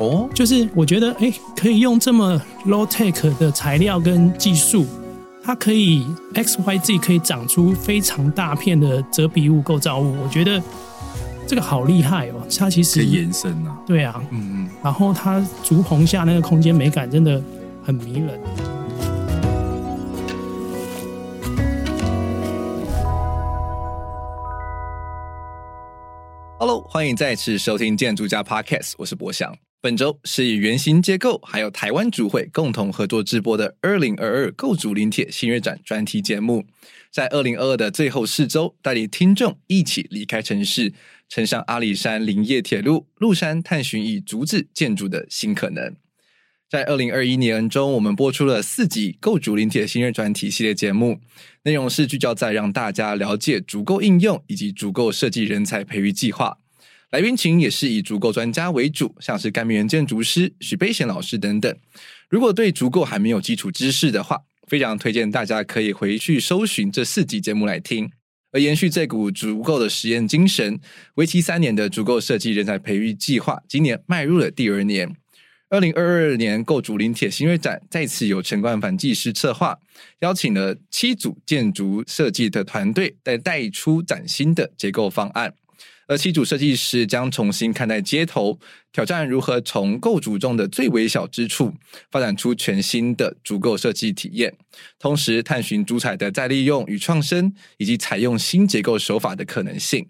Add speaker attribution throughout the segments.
Speaker 1: 哦，
Speaker 2: 就是我觉得，哎，可以用这么 low tech 的材料跟技术，它可以 X Y Z 可以长出非常大片的折笔物构造物，我觉得这个好厉害哦。它其
Speaker 1: 实延伸啊，
Speaker 2: 对啊，
Speaker 1: 嗯嗯，
Speaker 2: 然后它竹棚下那个空间美感真的很迷人。
Speaker 1: Hello，欢迎再次收听建筑家 Podcast，我是博翔。本周是以圆形结构还有台湾主会共同合作制播的二零二二构筑林铁新锐展专题节目，在二零二二的最后四周，带领听众一起离开城市，乘上阿里山林业铁路，入山探寻以竹子建筑的新可能。在二零二一年中，我们播出了四集构筑林铁新锐专题系列节目，内容是聚焦在让大家了解竹构应用以及竹构设计人才培育计划。来宾群也是以足构专家为主，像是甘明园建筑师许悲贤老师等等。如果对足构还没有基础知识的话，非常推荐大家可以回去搜寻这四集节目来听。而延续这股足构的实验精神，为期三年的足构设计人才培育计划，今年迈入了第二年。二零二二年构竹林铁新锐展再次由陈冠凡技师策划，邀请了七组建筑设计的团队来带出崭新的结构方案。而七组设计师将重新看待街头，挑战如何从构筑中的最微小之处发展出全新的足构设计体验，同时探寻主材的再利用与创生，以及采用新结构手法的可能性。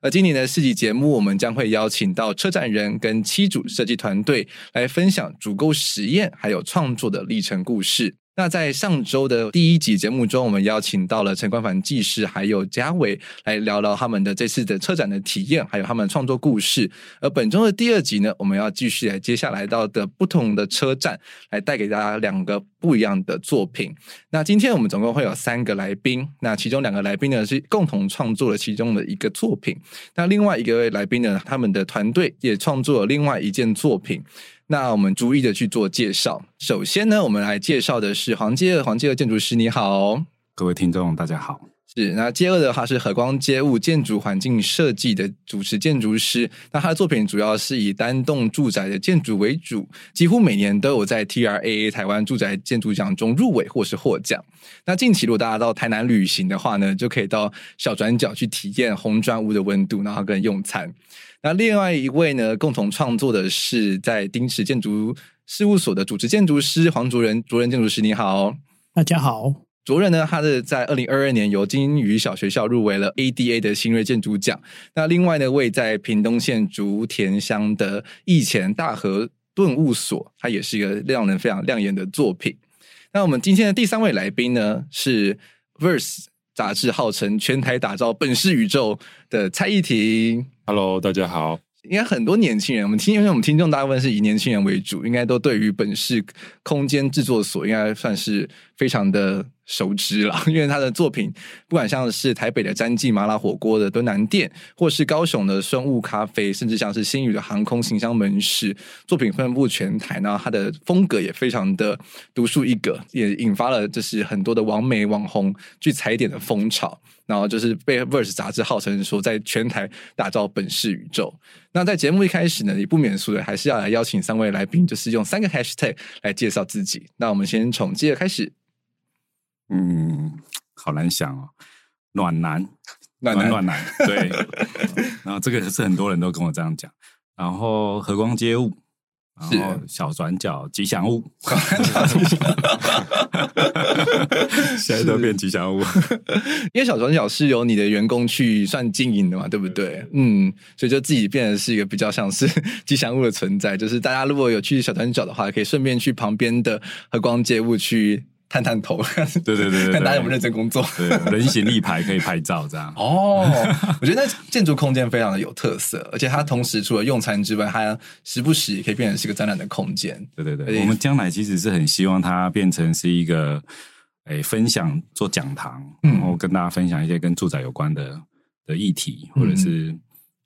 Speaker 1: 而今年的四集节目，我们将会邀请到车展人跟七组设计团队来分享足构实验还有创作的历程故事。那在上周的第一集节目中，我们邀请到了陈冠凡技师还有嘉伟来聊聊他们的这次的车展的体验，还有他们创作故事。而本周的第二集呢，我们要继续来接下来到的不同的车站，来带给大家两个不一样的作品。那今天我们总共会有三个来宾，那其中两个来宾呢是共同创作了其中的一个作品，那另外一个来宾呢，他们的团队也创作了另外一件作品。那我们逐一的去做介绍。首先呢，我们来介绍的是黄介，黄介建筑师，你好，
Speaker 3: 各位听众，大家好。
Speaker 1: 是，那介二的话是和光街物建筑环境设计的主持建筑师。那他的作品主要是以单栋住宅的建筑为主，几乎每年都有在 TRAA 台湾住宅建筑奖中入围或是获奖。那近期如果大家到台南旅行的话呢，就可以到小转角去体验红砖屋的温度，然后跟用餐。那另外一位呢，共同创作的是在丁池建筑事务所的主持建筑师黄卓仁，卓仁建筑师你好，
Speaker 2: 大家好。
Speaker 1: 卓仁呢，他是在二零二二年由金鱼小学校入围了 ADA 的新锐建筑奖。那另外呢，位在屏东县竹田乡的义前大和顿悟所，它也是一个让人非常亮眼的作品。那我们今天的第三位来宾呢，是 Verse 杂志号称全台打造本市宇宙的蔡义庭。
Speaker 3: Hello，大家好。
Speaker 1: 应该很多年轻人，我们听，因为我们听众大部分是以年轻人为主，应该都对于本市空间制作所应该算是非常的。熟知了，因为他的作品，不管像是台北的詹记麻辣火锅的敦南店，或是高雄的孙悟咖啡，甚至像是星宇的航空行销门市，作品分布全台，然后他的风格也非常的独树一格，也引发了就是很多的网美网红去踩点的风潮，然后就是被 Verse 杂志号称说在全台打造本市宇宙。那在节目一开始呢，也不免俗的还是要来邀请三位来宾，就是用三个 Hashtag 来介绍自己。那我们先从接着开始。
Speaker 3: 嗯，好难想哦，暖男，
Speaker 1: 暖男，
Speaker 3: 暖男，对。然后这个是很多人都跟我这样讲。然后和光街物，然后小转角吉祥物，现在都变吉祥物，
Speaker 1: 因为小转角是由你的员工去算经营的嘛，对不对？嗯，所以就自己变得是一个比较像是吉祥物的存在，就是大家如果有去小转角的话，可以顺便去旁边的和光街物去。探探头，
Speaker 3: 对对对，对，
Speaker 1: 看大家有没有认真工作。
Speaker 3: 对，人形立牌可以拍照，这样。
Speaker 1: 哦，我觉得那建筑空间非常的有特色，而且它同时除了用餐之外，它时不时也可以变成是一个展览的空间。
Speaker 3: 对对对，我们将来其实是很希望它变成是一个，诶，分享做讲堂，然后跟大家分享一些跟住宅有关的的议题，或者是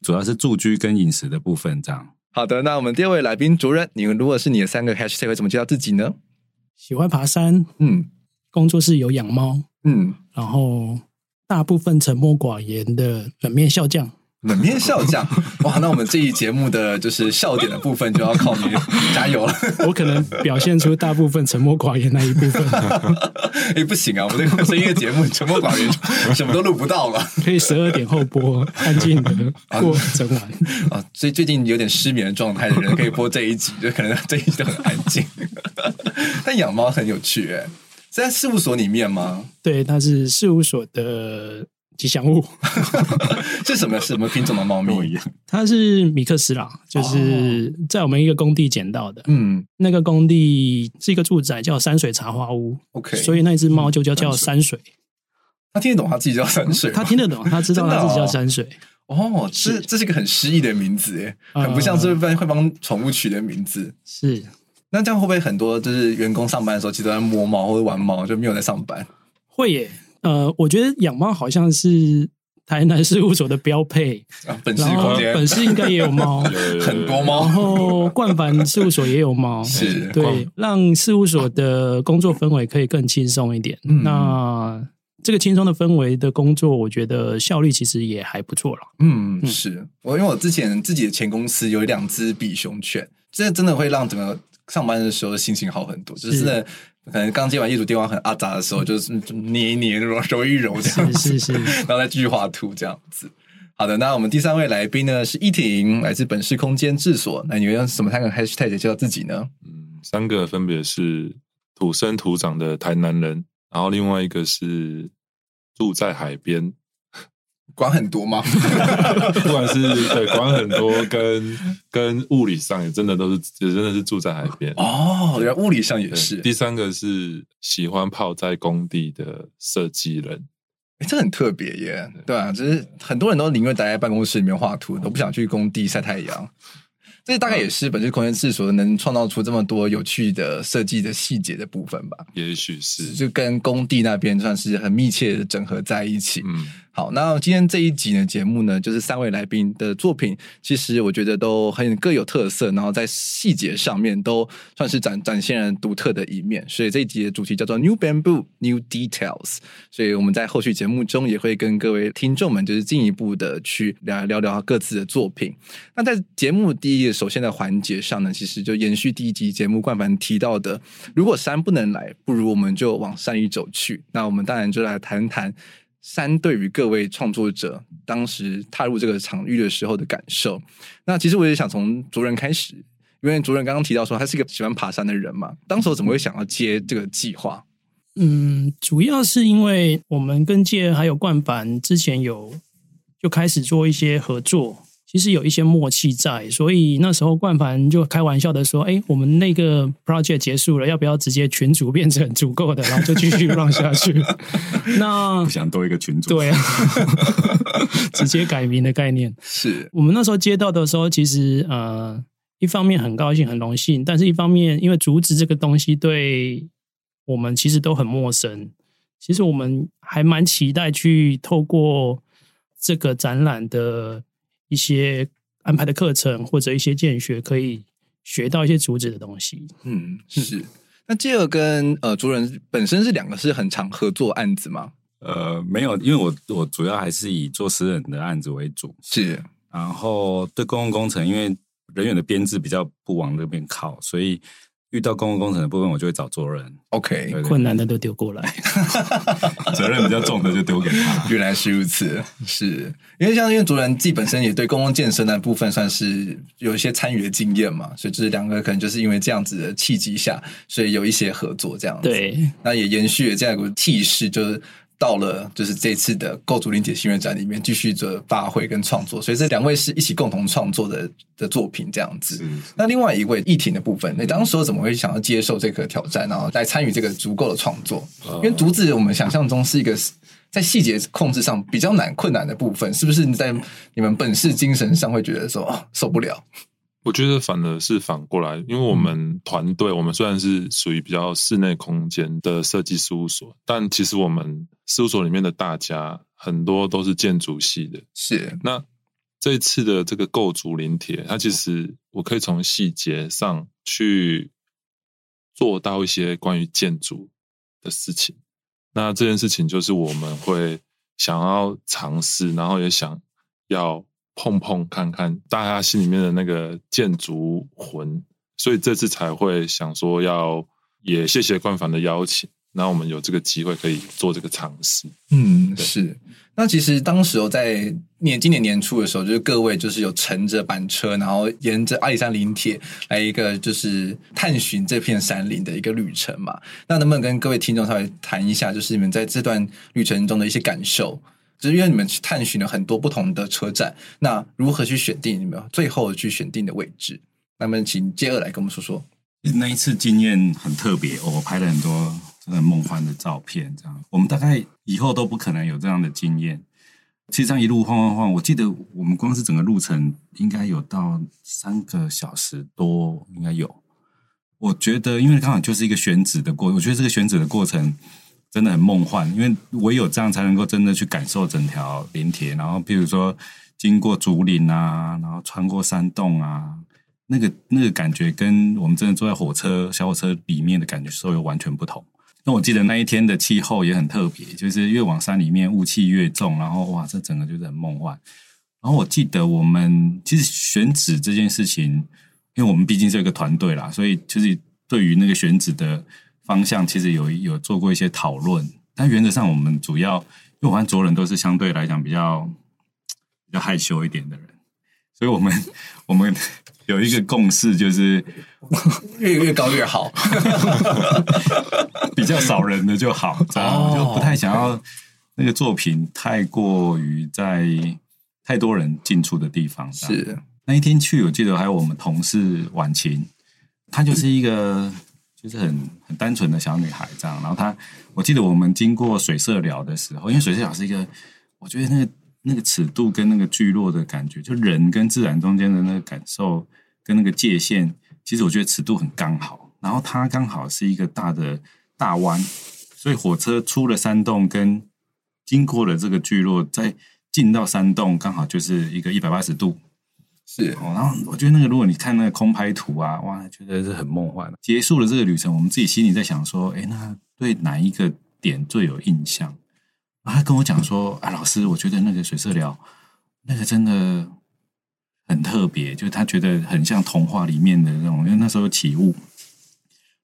Speaker 3: 主要是住居跟饮食的部分，这样。
Speaker 1: 好的，那我们第二位来宾主任，你们如果是你的三个 hashtag 会怎么介绍自己呢？
Speaker 2: 喜欢爬山，嗯，工作室有养猫，嗯，然后大部分沉默寡言的冷面笑匠，
Speaker 1: 冷面笑匠，哇，那我们这一节目的就是笑点的部分就要靠你 加油了。
Speaker 2: 我可能表现出大部分沉默寡言那一部分，
Speaker 1: 哎、欸，不行啊，我们这个声音的节目沉默寡言，什么都录不到了。
Speaker 2: 可以十二点后播，安静的过整晚
Speaker 1: 啊。所以最近有点失眠的状态的人，可以播这一集，就可能这一集都很安静。但养猫很有趣哎，是在事务所里面吗？
Speaker 2: 对，它是事务所的吉祥物。
Speaker 1: 是什么？什么品种的猫咪一样？
Speaker 2: 它是米克斯啦，就是在我们一个工地捡到的。嗯，那个工地是一个住宅，叫山水茶花屋。OK，所以那只猫就叫叫山水。
Speaker 1: 它听得懂，它自己叫山水。
Speaker 2: 它听得懂，它知道它自己叫山水。
Speaker 1: 哦，这这是一个很诗意的名字哎，很不像是会帮宠物取的名字。
Speaker 2: 是。
Speaker 1: 那这样会不会很多就是员工上班的时候，其实都在摸猫或者玩猫，就没有在上班？
Speaker 2: 会耶，呃，我觉得养猫好像是台南事务所的标配。
Speaker 1: 啊，本市空间，
Speaker 2: 本市应该也有猫，
Speaker 1: 很多猫。
Speaker 2: 然后冠凡事务所也有猫，
Speaker 1: 是
Speaker 2: 对，让事务所的工作氛围可以更轻松一点。嗯、那这个轻松的氛围的工作，我觉得效率其实也还不错了。
Speaker 1: 嗯，是我因为我之前自己的前公司有两只比熊犬，这真的会让整个。上班的时候心情好很多，就是可能刚接完业主电话很阿杂的时候，就是捏一捏，揉揉一揉这样子，
Speaker 2: 是是是，
Speaker 1: 然后再继续画图这样子。好的，那我们第三位来宾呢是依婷，来自本市空间治所。那你会用什么三个 hashtag 介绍自己呢？
Speaker 4: 嗯，三个分别是土生土长的台南人，然后另外一个是住在海边。
Speaker 1: 管很多吗？
Speaker 4: 不管是对管很多跟，跟跟物理上也真的都是，也真的是住在海边
Speaker 1: 哦。原来物理上也是。
Speaker 4: 第三个是喜欢泡在工地的设计人，
Speaker 1: 哎、欸，这很特别耶。对啊，就是很多人都宁愿待在办公室里面画图，都不想去工地晒太阳。这大概也是本市空间治所能创造出这么多有趣的设计的细节的部分吧。
Speaker 4: 也许是，
Speaker 1: 就跟工地那边算是很密切的整合在一起。嗯。好，那今天这一集的节目呢，就是三位来宾的作品，其实我觉得都很各有特色，然后在细节上面都算是展展现了独特的一面。所以这一集的主题叫做 New Bamboo New Details。所以我们在后续节目中也会跟各位听众们就是进一步的去聊聊聊各自的作品。那在节目第一首先的环节上呢，其实就延续第一集节目冠凡提到的，如果山不能来，不如我们就往山里走去。那我们当然就来谈谈。三对于各位创作者当时踏入这个场域的时候的感受，那其实我也想从族人开始，因为族人刚刚提到说他是一个喜欢爬山的人嘛，当时怎么会想要接这个计划？
Speaker 2: 嗯，主要是因为我们跟界还有冠凡之前有就开始做一些合作。其实有一些默契在，所以那时候冠凡就开玩笑的说：“哎，我们那个 project 结束了，要不要直接群主变成足够的，然后就继续 run 下去？” 那
Speaker 3: 不想多一个群主，
Speaker 2: 对啊，直接改名的概念
Speaker 1: 是
Speaker 2: 我们那时候接到的时候，其实呃，一方面很高兴、很荣幸，但是一方面因为竹子这个东西对我们其实都很陌生，其实我们还蛮期待去透过这个展览的。一些安排的课程或者一些建学，可以学到一些竹子的东西。
Speaker 1: 嗯，是。那这个跟呃主任本身是两个是很常合作案子吗？
Speaker 3: 呃，没有，因为我我主要还是以做私人的案子为主。
Speaker 1: 是。
Speaker 3: 然后对公共工程，因为人员的编制比较不往那边靠，所以遇到公共工程的部分，我就会找卓人。
Speaker 1: OK，对对
Speaker 2: 困难的都丢过来，
Speaker 3: 责任比较重的就丢给他。
Speaker 1: 原 来是如此，是因为像因为卓人自己本身也对公共建设那部分算是有一些参与的经验嘛，所以就是两个可能就是因为这样子的契机下，所以有一些合作这样子。
Speaker 2: 对，
Speaker 1: 那也延续了这样一个气势，就是。到了就是这次的构筑林解新月展里面，继续着发挥跟创作，所以这两位是一起共同创作的的作品这样子。那另外一位奕霆的部分，你当时怎么会想要接受这个挑战，然后来参与这个足够的创作？因为竹子我们想象中是一个在细节控制上比较难困难的部分，是不是？你在你们本事精神上会觉得说，哦，受不了？
Speaker 4: 我觉得反而是反过来，因为我们团队，我们虽然是属于比较室内空间的设计事务所，但其实我们事务所里面的大家很多都是建筑系的。
Speaker 1: 是，
Speaker 4: 那这一次的这个构筑临帖，它其实我可以从细节上去做到一些关于建筑的事情。那这件事情就是我们会想要尝试，然后也想要。碰碰看看大家心里面的那个建筑魂，所以这次才会想说要也谢谢冠凡的邀请，那我们有这个机会可以做这个尝试。
Speaker 1: 嗯，是。那其实当时在年今年年初的时候，就是各位就是有乘着板车，然后沿着阿里山林铁来一个就是探寻这片山林的一个旅程嘛。那能不能跟各位听众稍微谈一下，就是你们在这段旅程中的一些感受？就是因为你们去探寻了很多不同的车站，那如何去选定你们最后去选定的位置？那么，请接二来跟我们说说。
Speaker 3: 那一次经验很特别，我拍了很多真的梦幻的照片。这样，我们大概以后都不可能有这样的经验。其实这样一路晃晃晃，我记得我们光是整个路程应该有到三个小时多，应该有。我觉得，因为刚好就是一个选址的过，我觉得这个选址的过程。真的很梦幻，因为唯有这样才能够真的去感受整条林铁。然后，比如说经过竹林啊，然后穿过山洞啊，那个那个感觉跟我们真的坐在火车小火车里面的感觉是有完全不同。那我记得那一天的气候也很特别，就是越往山里面雾气越重，然后哇，这整个就是很梦幻。然后我记得我们其实选址这件事情，因为我们毕竟是一个团队啦，所以其实对于那个选址的。方向其实有有做过一些讨论，但原则上我们主要，因为我发现卓人都是相对来讲比较比较害羞一点的人，所以我们 我们有一个共识，就是
Speaker 1: 越越高越好，
Speaker 3: 比较少人的就好，这样就不太想要那个作品太过于在太多人进出的地方。
Speaker 1: 是
Speaker 3: 那一天去，我记得还有我们同事婉晴，她就是一个。就是很很单纯的小女孩这样，然后她，我记得我们经过水色寮的时候，因为水色寮是一个，我觉得那个那个尺度跟那个聚落的感觉，就人跟自然中间的那个感受跟那个界限，其实我觉得尺度很刚好。然后它刚好是一个大的大弯，所以火车出了山洞跟经过了这个聚落，再进到山洞，刚好就是一个一百八十度。
Speaker 1: 是
Speaker 3: 哦，然后我觉得那个，如果你看那个空拍图啊，哇，觉得是很梦幻。结束了这个旅程，我们自己心里在想说，哎，那对哪一个点最有印象？他跟我讲说，啊，老师，我觉得那个水色疗，那个真的很特别，就是他觉得很像童话里面的那种，因为那时候有起雾。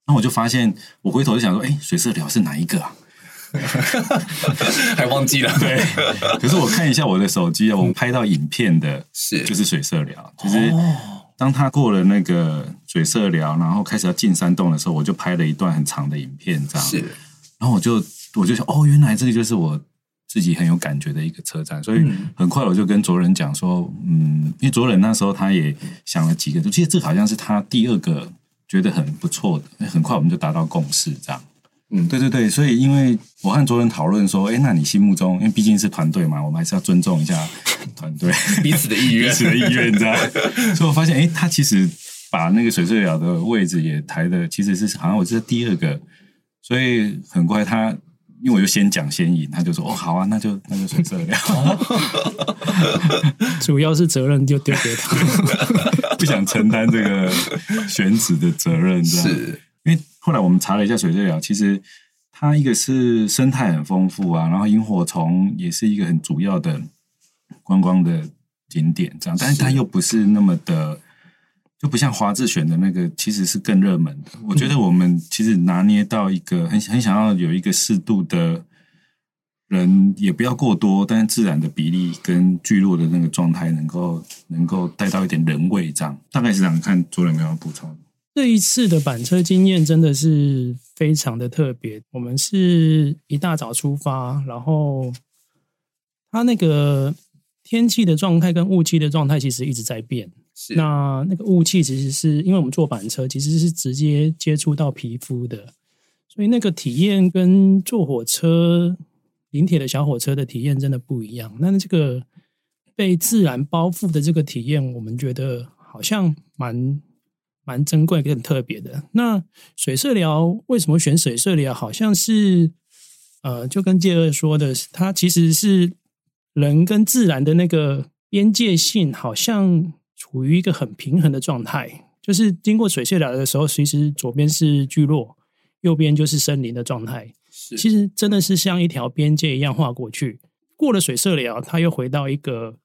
Speaker 3: 那我就发现，我回头就想说，哎，水色疗是哪一个啊？
Speaker 1: 还忘记了，
Speaker 3: 对。可是我看一下我的手机啊，我们拍到影片的是就是水色寮，就是当他过了那个水色寮，然后开始要进山洞的时候，我就拍了一段很长的影片，这样。是。然后我就我就想，哦，原来这个就是我自己很有感觉的一个车站，所以很快我就跟卓人讲说，嗯，因为卓人那时候他也想了几个，其实这好像是他第二个觉得很不错的，很快我们就达到共识，这样。嗯，对对对，所以因为我和卓人讨论说，哎，那你心目中，因为毕竟是团队嘛，我们还是要尊重一下团队。
Speaker 1: 彼此的意愿，
Speaker 3: 彼此的意愿，知道。所以我发现，哎，他其实把那个水社寮的位置也抬的，其实是好像我是第二个，所以很快他，因为我就先讲先赢，他就说，哦，好啊，那就那就水社寮，
Speaker 2: 主要是责任就丢给他，
Speaker 3: 不想承担这个选址的责任，
Speaker 1: 是。
Speaker 3: 后来我们查了一下水社寮，其实它一个是生态很丰富啊，然后萤火虫也是一个很主要的观光的景点，这样，但是它又不是那么的就不像华智选的那个，其实是更热门的。我觉得我们其实拿捏到一个很很想要有一个适度的人，也不要过多，但是自然的比例跟聚落的那个状态，能够能够带到一点人味，这样大概是这样。看主任有没有补充？
Speaker 2: 这一次的板车经验真的是非常的特别。我们是一大早出发，然后它那个天气的状态跟雾气的状态其实一直在变。是那那个雾气其实是因为我们坐板车其实是直接接触到皮肤的，所以那个体验跟坐火车、临铁的小火车的体验真的不一样。那这个被自然包覆的这个体验，我们觉得好像蛮蛮珍贵、很特别的。那水色疗为什么选水色疗？好像是呃，就跟介二说的，它其实是人跟自然的那个边界性，好像。处于一个很平衡的状态，就是经过水色疗的时候，其实左边是聚落，右边就是森林的状态。是，其实真的是像一条边界一样画过去。过了水色疗，它又回到一个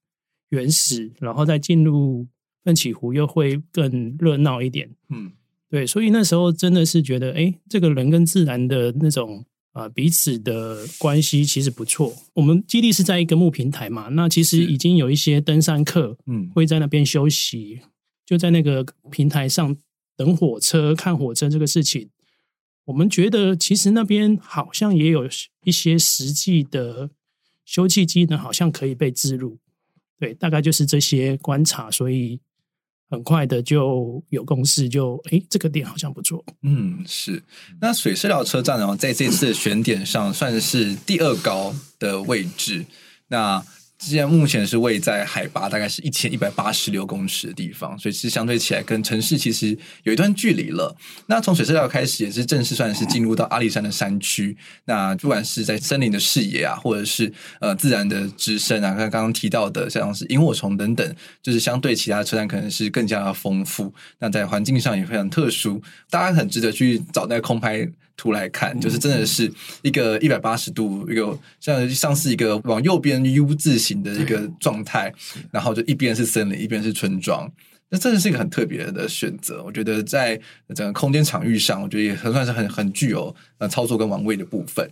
Speaker 2: 原始，然后再进入奋起湖，又会更热闹一点。嗯，对，所以那时候真的是觉得，哎，这个人跟自然的那种。啊，彼此的关系其实不错。我们基地是在一个木平台嘛，那其实已经有一些登山客，嗯，会在那边休息，就在那个平台上等火车、看火车这个事情。我们觉得其实那边好像也有一些实际的休憩机能，好像可以被置入。对，大概就是这些观察，所以。很快的就有共识，就哎，这个点好像不错。
Speaker 1: 嗯，是。那水师寮车站呢，在这次的选点上算是第二高的位置。那现在目前是位在海拔大概是一千一百八十六公尺的地方，所以是相对起来跟城市其实有一段距离了。那从水社寮开始也是正式算是进入到阿里山的山区。那不管是在森林的视野啊，或者是呃自然的之声啊，刚刚刚提到的像是萤火虫等等，就是相对其他车站可能是更加的丰富。那在环境上也非常特殊，大家很值得去找那个空拍。图来看，就是真的是一个一百八十度，一个像像是一个往右边 U 字形的一个状态，然后就一边是森林，一边是村庄。那真的是一个很特别的选择，我觉得在整个空间场域上，我觉得也很算是很很具有呃操作跟玩味的部分。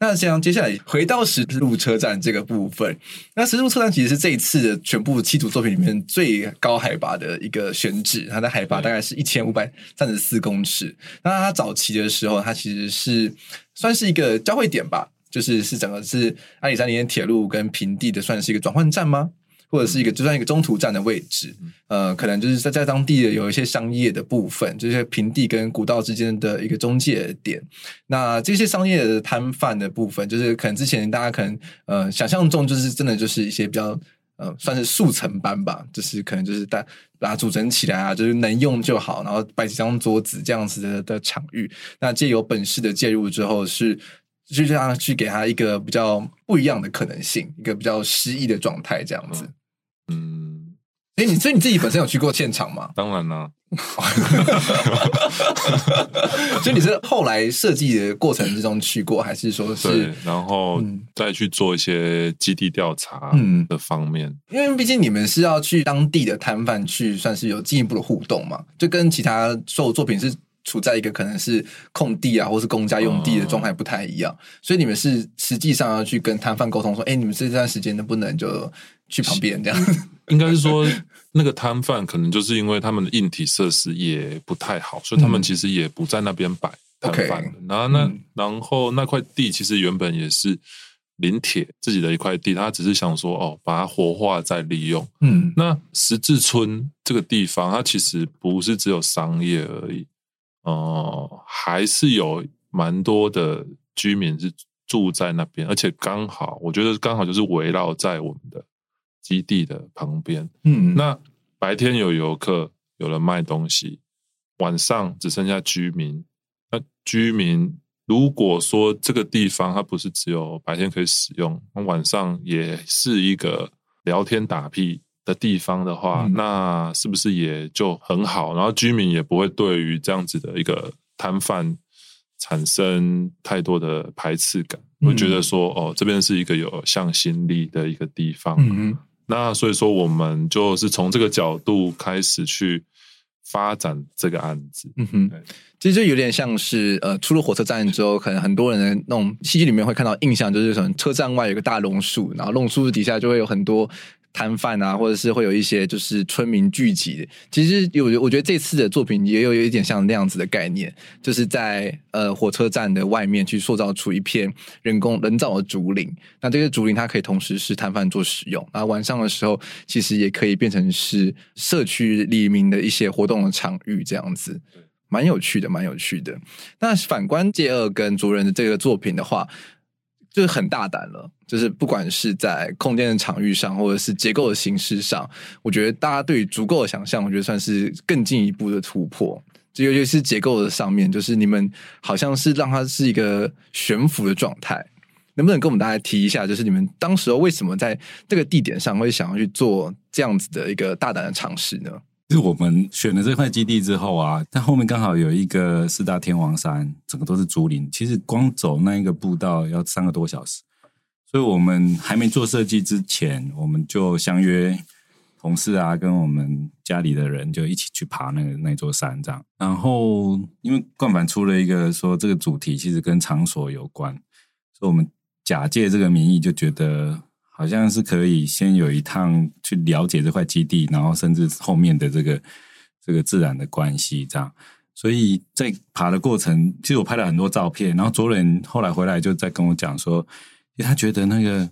Speaker 1: 那像接下来回到十字路车站这个部分，那十字路车站其实是这一次的全部七组作品里面最高海拔的一个选址，它的海拔大概是一千五百三十四公尺。那它早期的时候，它其实是算是一个交汇点吧，就是是整个是阿里山林铁路跟平地的，算是一个转换站吗？或者是一个就算一个中途站的位置，呃，可能就是在在当地的有一些商业的部分，就是平地跟古道之间的一个中介点。那这些商业的摊贩的部分，就是可能之前大家可能呃想象中就是真的就是一些比较呃算是速成班吧，就是可能就是大把它组成起来啊，就是能用就好，然后摆几张桌子这样子的的场域。那借由本市的介入之后是，是就这样去给他一个比较不一样的可能性，一个比较诗意的状态这样子。
Speaker 4: 嗯，
Speaker 1: 哎，你所以你自己本身有去过现场吗？
Speaker 4: 当然啦，
Speaker 1: 所以你是后来设计的过程之中去过，还是说是
Speaker 4: 对，然后再去做一些基地调查的方面？
Speaker 1: 嗯，因为毕竟你们是要去当地的摊贩去，算是有进一步的互动嘛，就跟其他所有作品是处在一个可能是空地啊，或是公家用地的状态不太一样，嗯，所以你们是实际上要去跟摊贩沟通说，哎，你们这段时间能不能就去旁边这样，
Speaker 4: 应该是说那个摊贩可能就是因为他们的硬体设施也不太好，所以他们其实也不在那边摆摊贩。然后那、嗯、然后那块地其实原本也是林铁自己的一块地，他只是想说哦，把它活化再利用。嗯，那十字村这个地方，它其实不是只有商业而已，哦、呃，还是有蛮多的居民是住在那边，而且刚好我觉得刚好就是围绕在我们的。基地的旁边，嗯，那白天有游客，有人卖东西，晚上只剩下居民。那居民如果说这个地方它不是只有白天可以使用，那晚上也是一个聊天打屁的地方的话，嗯，那是不是也就很好？然后居民也不会对于这样子的一个摊贩产生太多的排斥感，会觉得说，哦，这边是一个有向心力的一个地方。嗯那所以说，我们就是从这个角度开始去发展这个案子。
Speaker 1: 嗯哼，其实就有点像是呃，出了火车站之后，可能很多人那种戏剧里面会看到印象，就是什么车站外有个大榕树，然后榕树底下就会有很多。摊贩啊，或者是会有一些就是村民聚集。其实有，我觉得这次的作品也有有一点像那样子的概念，就是在呃火车站的外面去塑造出一片人工人造的竹林。那这个竹林它可以同时是摊贩做使用，然后晚上的时候其实也可以变成是社区里民的一些活动的场域，这样子，蛮有趣的，蛮有趣的。那反观介二跟卓人的这个作品的话。就是很大胆了，就是不管是在空间的场域上，或者是结构的形式上，我觉得大家对于足够的想象，我觉得算是更进一步的突破。就尤其是结构的上面，就是你们好像是让它是一个悬浮的状态，能不能跟我们大家提一下，就是你们当时候为什么在这个地点上会想要去做这样子的一个大胆的尝试呢？
Speaker 3: 就是我们选了这块基地之后啊，但后面刚好有一个四大天王山，整个都是竹林。其实光走那一个步道要三个多小时，所以我们还没做设计之前，我们就相约同事啊，跟我们家里的人就一起去爬那个那座山，这样。然后因为冠帆出了一个说这个主题其实跟场所有关，所以我们假借这个名义就觉得。好像是可以先有一趟去了解这块基地，然后甚至后面的这个这个自然的关系，这样。所以在爬的过程，其实我拍了很多照片，然后卓人后来回来就在跟我讲说，因为他觉得那个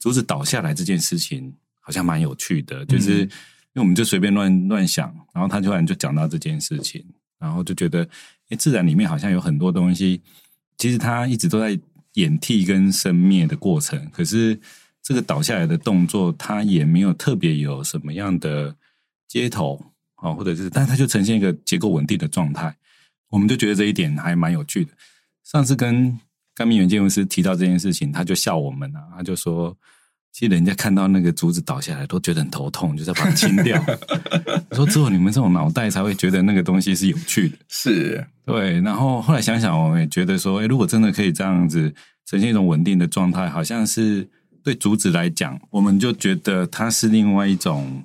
Speaker 3: 竹子倒下来这件事情好像蛮有趣的，就是因为我们就随便乱乱想，然后他突然就讲到这件事情，然后就觉得，诶，自然里面好像有很多东西，其实它一直都在演替跟生灭的过程，可是。这个倒下来的动作，它也没有特别有什么样的接头啊，或者是，但它就呈现一个结构稳定的状态。我们就觉得这一点还蛮有趣的。上次跟甘明元建筑师提到这件事情，他就笑我们啊，他就说，其实人家看到那个竹子倒下来都觉得很头痛，就是要把它清掉。我说只有你们这种脑袋才会觉得那个东西是有趣的，
Speaker 1: 是
Speaker 3: 对。然后后来想想，我们也觉得说，诶，如果真的可以这样子呈现一种稳定的状态，好像是。对竹子来讲，我们就觉得它是另外一种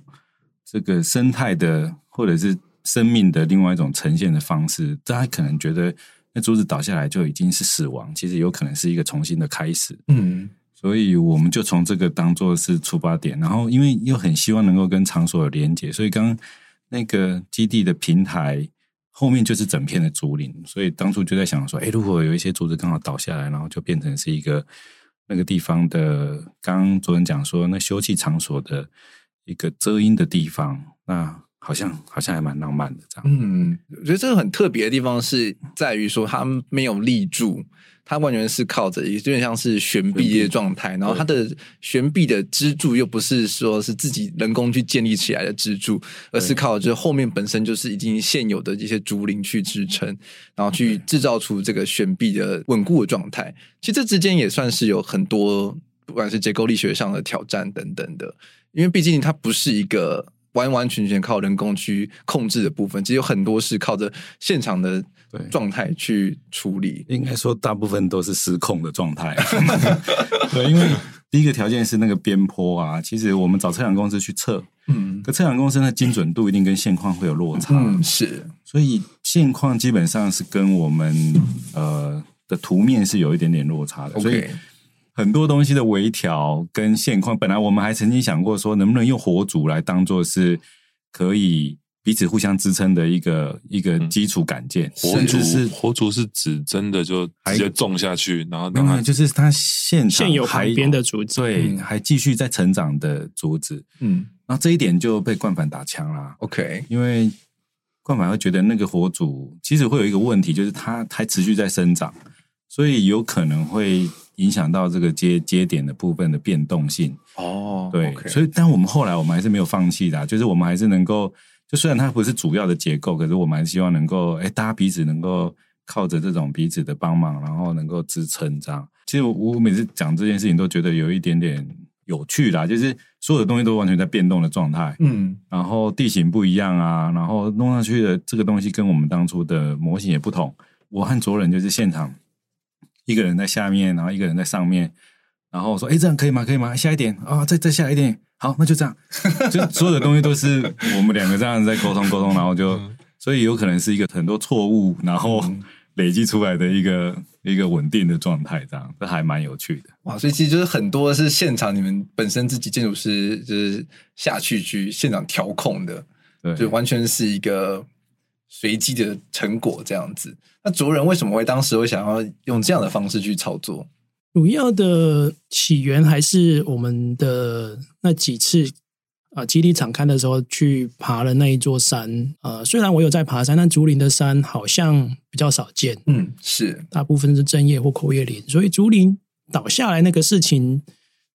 Speaker 3: 这个生态的，或者是生命的另外一种呈现的方式。大家可能觉得那竹子倒下来就已经是死亡，其实有可能是一个重新的开始。嗯，所以我们就从这个当做是出发点，然后因为又很希望能够跟场所有连接，所以刚那个基地的平台后面就是整片的竹林，所以当初就在想说，哎，如果有一些竹子刚好倒下来，然后就变成是一个。那个地方的，刚刚昨天讲说，那休憩场所的一个遮阴的地方，那好像好像还蛮浪漫的这样。
Speaker 1: 嗯，我觉得这个很特别的地方是在于说，它没有立柱，它完全是靠着，有点像是悬臂的状态。然后它的悬臂的支柱又不是说是自己人工去建立起来的支柱，而是靠就是后面本身就是已经现有的这些竹林去支撑，然后去制造出这个悬臂的稳固的状态。其实这之间也算是有很多，不管是结构力学上的挑战等等的，因为毕竟它不是一个完完全全靠人工去控制的部分，其实有很多是靠着现场的状态去处理。
Speaker 3: 应该说，大部分都是失控的状态。对，因为第一个条件是那个边坡啊，其实我们找测量公司去测，嗯，可测量公司的精准度一定跟现况会有落差，
Speaker 1: 嗯，是，
Speaker 3: 所以现况基本上是跟我们呃。的图面是有一点点落差的.所以很多东西的微调跟现况，本来我们还曾经想过说，能不能用火组来当做是可以彼此互相支撑的一个一个基础杆件。
Speaker 4: 火组是火组是指真的就直接种下去，然后当然
Speaker 3: 就是它现
Speaker 2: 现有海边的竹子，
Speaker 3: 对，嗯、还继续在成长的竹子，嗯，然后这一点就被冠反打枪了。
Speaker 1: OK，
Speaker 3: 因为冠反会觉得那个火组其实会有一个问题，就是它还持续在生长。所以有可能会影响到这个接接点的部分的变动性
Speaker 1: 哦，
Speaker 3: 对
Speaker 1: ，okay.
Speaker 3: 所以但我们后来我们还是没有放弃的，就是我们还是能够，就虽然它不是主要的结构，可是我们还是希望能够，哎，大家彼此能够靠着这种彼此的帮忙，然后能够支撑这样。其实我每次讲这件事情都觉得有一点点有趣啦，就是所有的东西都完全在变动的状态，嗯，然后地形不一样啊，然后弄上去的这个东西跟我们当初的模型也不同。我和卓人就是现场。一个人在下面，然后一个人在上面，然后说：“哎，这样可以吗？可以吗？下一点啊、哦，再再下一点，好，那就这样。就所有的东西都是我们两个这样子在沟通沟通，然后就所以有可能是一个很多错误，然后累积出来的一个一个稳定的状态，这样这还蛮有趣的。
Speaker 1: 哇，所以其实就是很多是现场你们本身自己建筑师就是下去去现场调控的，
Speaker 3: 对，
Speaker 1: 就完全是一个随机的成果这样子。那卓人为什么会当时会想要用这样的方式去操作？
Speaker 2: 主要的起源还是我们的那几次啊，基地敞开的时候去爬了那一座山。呃，虽然我有在爬山，但竹林的山好像比较少见。
Speaker 1: 嗯，是
Speaker 2: 大部分是针叶或阔叶林，所以竹林倒下来那个事情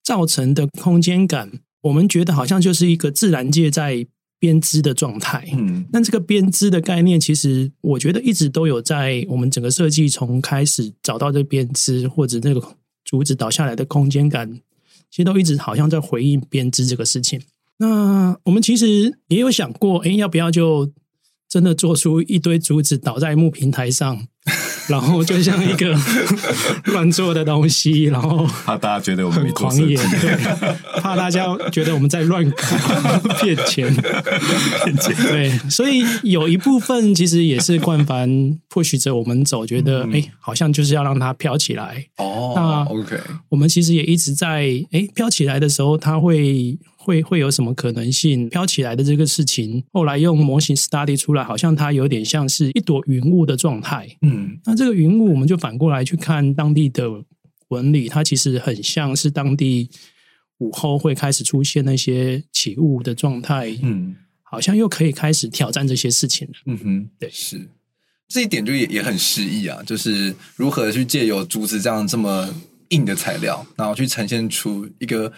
Speaker 2: 造成的空间感，我们觉得好像就是一个自然界在编织的状态。
Speaker 1: 嗯，
Speaker 2: 那这个编织的概念，其实我觉得一直都有在我们整个设计从开始找到这编织或者那个。竹子倒下来的空间感，其实都一直好像在回应编织这个事情。那我们其实也有想过，哎，要不要就真的做出一堆竹子倒在木平台上？然后就像一个 乱做的东西，然后
Speaker 3: 怕大家觉得我们
Speaker 2: 很狂野，对，怕大家觉得我们在乱搞 骗钱，骗钱。对，所以有一部分其实也是冠凡 push 着我们走，觉得哎、嗯，好像就是要让它飘起来。
Speaker 1: 哦，
Speaker 2: 那
Speaker 1: OK，
Speaker 2: 我们其实也一直在哎飘起来的时候，它会。会会有什么可能性飘起来的这个事情？后来用模型 study 出来，好像它有点像是一朵云雾的状态。
Speaker 1: 嗯，
Speaker 2: 那这个云雾，我们就反过来去看当地的纹理，它其实很像是当地午后会开始出现那些起雾的状态。
Speaker 1: 嗯，
Speaker 2: 好像又可以开始挑战这些事情了。
Speaker 1: 嗯哼，
Speaker 2: 对，
Speaker 1: 是这一点就也也很诗意啊，就是如何去借由竹子这样这么硬的材料，然后去呈现出一个。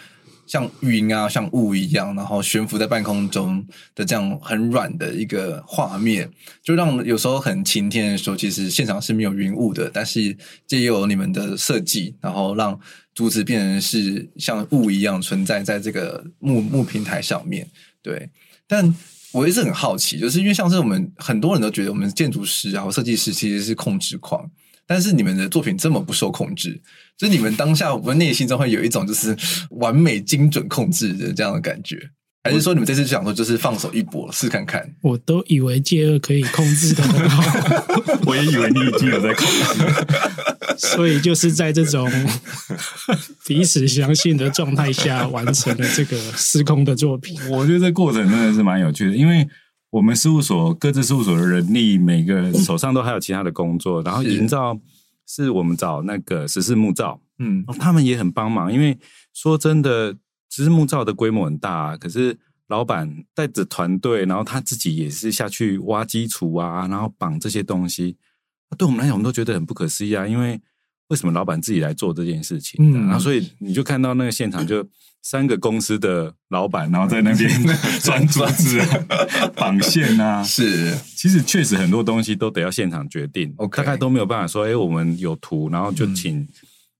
Speaker 1: 像云啊，像雾一样，然后悬浮在半空中的这样很软的一个画面，就让有时候很晴天的时候，其实现场是没有云雾的，但是借由你们的设计，然后让竹子变成是像雾一样存在在这个木木平台上面。对，但我一直很好奇，就是因为像是我们很多人都觉得我们建筑师然后设计师其实是控制狂。但是你们的作品这么不受控制，就你们当下我们内心中会有一种就是完美精准控制的这样的感觉，还是说你们这次想说就是放手一搏试看看？
Speaker 2: 我都以为戒二可以控制的很好，
Speaker 3: 我也以为你已经有在控制，
Speaker 2: 所以就是在这种彼此相信的状态下完成了这个失控的作品。
Speaker 3: 我觉得这过程真的是蛮有趣的，因为。我们事务所各自事务所的人力，每个人手上都还有其他的工作，然后营造是我们找那个十四木造，
Speaker 1: 嗯，
Speaker 3: 他们也很帮忙。因为说真的，十四木造的规模很大，可是老板带着团队，然后他自己也是下去挖基础啊，然后绑这些东西，对我们来讲，我们都觉得很不可思议啊。因为为什么老板自己来做这件事情？
Speaker 1: 嗯，
Speaker 3: 然后所以你就看到那个现场就。三个公司的老板，然后在那边 转桌子、绑线啊，
Speaker 1: 是，
Speaker 3: 其实确实很多东西都得要现场决定
Speaker 1: ，okay.
Speaker 3: 大概都没有办法说，哎，我们有图，然后就请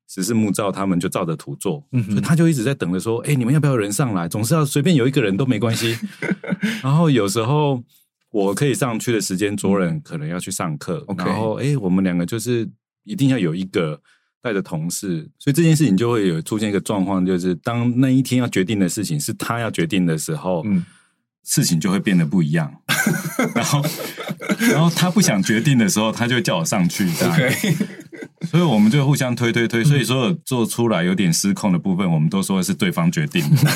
Speaker 3: 十四木造他们就照着图做，
Speaker 1: 嗯，
Speaker 3: 所以他就一直在等着说，哎，你们要不要人上来？总是要随便有一个人都没关系。然后有时候我可以上去的时间，卓人可能要去上
Speaker 1: 课.
Speaker 3: 然后哎，我们两个就是一定要有一个。带着同事，所以这件事情就会有出现一个状况，就是当那一天要决定的事情是他要决定的时候，
Speaker 1: 嗯，
Speaker 3: 事情就会变得不一样。然后，然后他不想决定的时候，他就叫我上去。
Speaker 1: OK，
Speaker 3: 所以我们就互相推推推。所以说，做出来有点失控的部分，我们都说是对方决定的。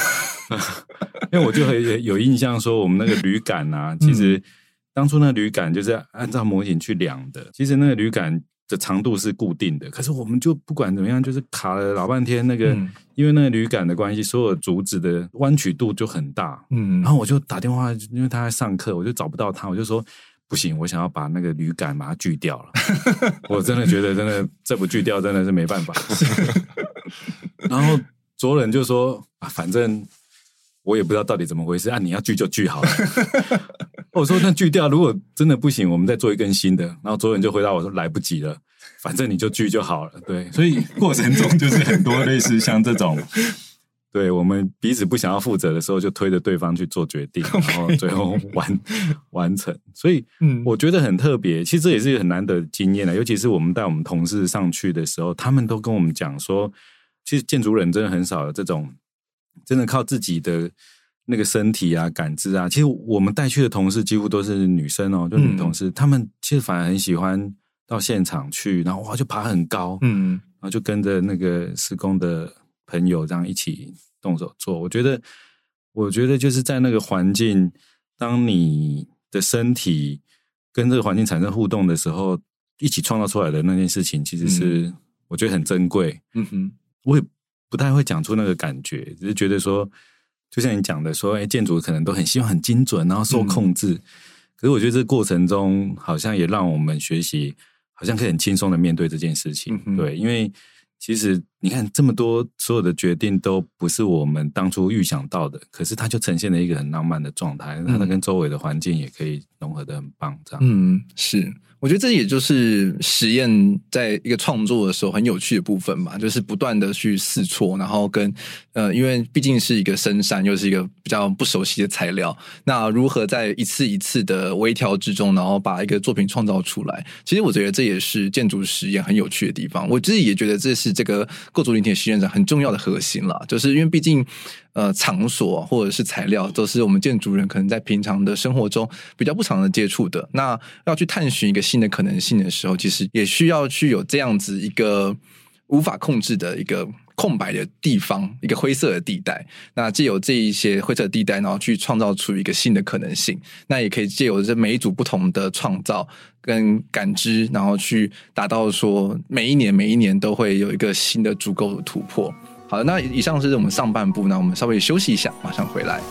Speaker 3: 因为我就很有印象说，我们那个铝杆啊，其实当初那个铝杆就是按照模型去量的。其实那个铝杆。的长度是固定的，可是我们就不管怎么样，就是卡了老半天。那个、嗯、因为那个铝杆的关系，所有竹子的弯曲度就很大。
Speaker 1: 嗯，
Speaker 3: 然后我就打电话，因为他在上课，我就找不到他，我就说不行，我想要把那个铝杆把它锯掉了。我真的觉得，真的这不锯掉真的是没办法。然后卓人就说啊，反正我也不知道到底怎么回事啊，你要锯就锯好了。我说那锯掉，如果真的不行，我们再做一根新的。然后卓人就回答我说来不及了，反正你就锯就好了。对，所以过程中就是很多类似像这种，对我们彼此不想要负责的时候，就推着对方去做决定，然后最后 完完成。所以，嗯，我觉得很特别。其实这也是一个很难得的经验的，尤其是我们带我们同事上去的时候，他们都跟我们讲说，其实建筑人真的很少有这种真的靠自己的。那个身体啊、感知啊，其实我们带去的同事几乎都是女生哦，就女同事，她、嗯、们其实反而很喜欢到现场去，然后哇就爬很高，嗯，然后就跟着那个施工的朋友这样一起动手做。我觉得，我觉得就是在那个环境，当你的身体跟这个环境产生互动的时候，一起创造出来的那件事情，其实是我觉得很珍贵。嗯哼，我也不太会讲出那个感觉，只是觉得说。就像你讲的，说，哎，建筑可能都很希望很精准，然后受控制。嗯、可是我觉得这过程中，好像也让我们学习，好像可以很轻松的面对这件事情。嗯、对，因为其实你看这么多所有的决定都不是我们当初预想到的，可是它就呈现了一个很浪漫的状态，让它跟周围的环境也可以融合的很棒。这样，嗯，
Speaker 1: 是。我觉得这也就是实验在一个创作的时候很有趣的部分吧，就是不断的去试错，然后跟呃，因为毕竟是一个深山，又是一个比较不熟悉的材料，那如何在一次一次的微调之中，然后把一个作品创造出来？其实我觉得这也是建筑实验很有趣的地方。我自己也觉得这是这个构筑林铁实验展很重要的核心了，就是因为毕竟。呃，场所或者是材料，都是我们建筑人可能在平常的生活中比较不常的接触的。那要去探寻一个新的可能性的时候，其实也需要去有这样子一个无法控制的一个空白的地方，一个灰色的地带。那借由这一些灰色地带，然后去创造出一个新的可能性。那也可以借由这每一组不同的创造跟感知，然后去达到说每一年每一年都会有一个新的足够的突破。好，那以上是我们上半部，那我们稍微休息一下，马上回来。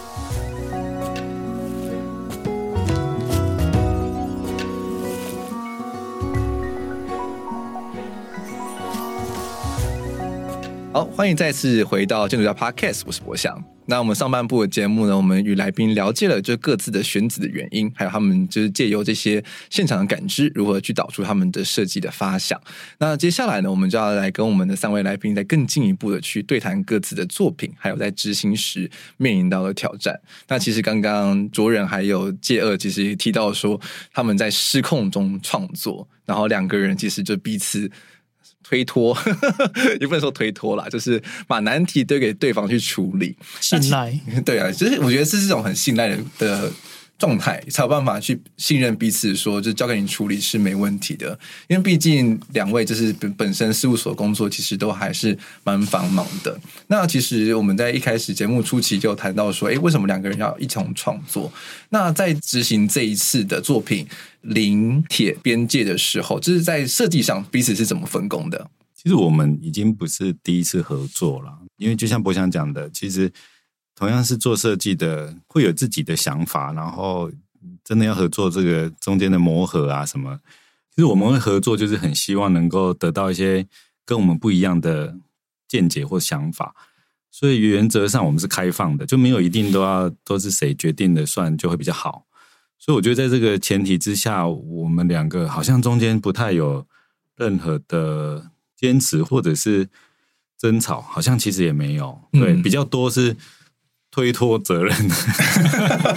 Speaker 1: 好，欢迎再次回到建筑家 Podcast，我是博翔。那我们上半部的节目呢，我们与来宾了解了就各自的选址的原因，还有他们就是借由这些现场的感知，如何去导出他们的设计的发想。那接下来呢，我们就要来跟我们的三位来宾再更进一步的去对谈各自的作品，还有在执行时面临到的挑战。那其实刚刚卓人还有介二其实提到说，他们在失控中创作，然后两个人其实就彼此。推脱，也不能说推脱啦，就是把难题丢给对方去处理，
Speaker 2: 信赖。
Speaker 1: 对啊，就是我觉得这是这种很信赖的的状态，才有办法去信任彼此说，就交给你处理是没问题的。因为毕竟两位就是本本身事务所工作，其实都还是蛮繁忙的。那其实我们在一开始节目初期就谈到说，诶，为什么两个人要一同创作？那在执行这一次的作品。临铁边界的时候，就是在设计上彼此是怎么分工的？
Speaker 3: 其实我们已经不是第一次合作了，因为就像博翔讲的，其实同样是做设计的，会有自己的想法，然后真的要合作，这个中间的磨合啊什么，其实我们会合作，就是很希望能够得到一些跟我们不一样的见解或想法，所以原则上我们是开放的，就没有一定都要都是谁决定的算就会比较好。所以我觉得，在这个前提之下，我们两个好像中间不太有任何的坚持或者是争吵，好像其实也没有。对，嗯、比较多是推脱责任，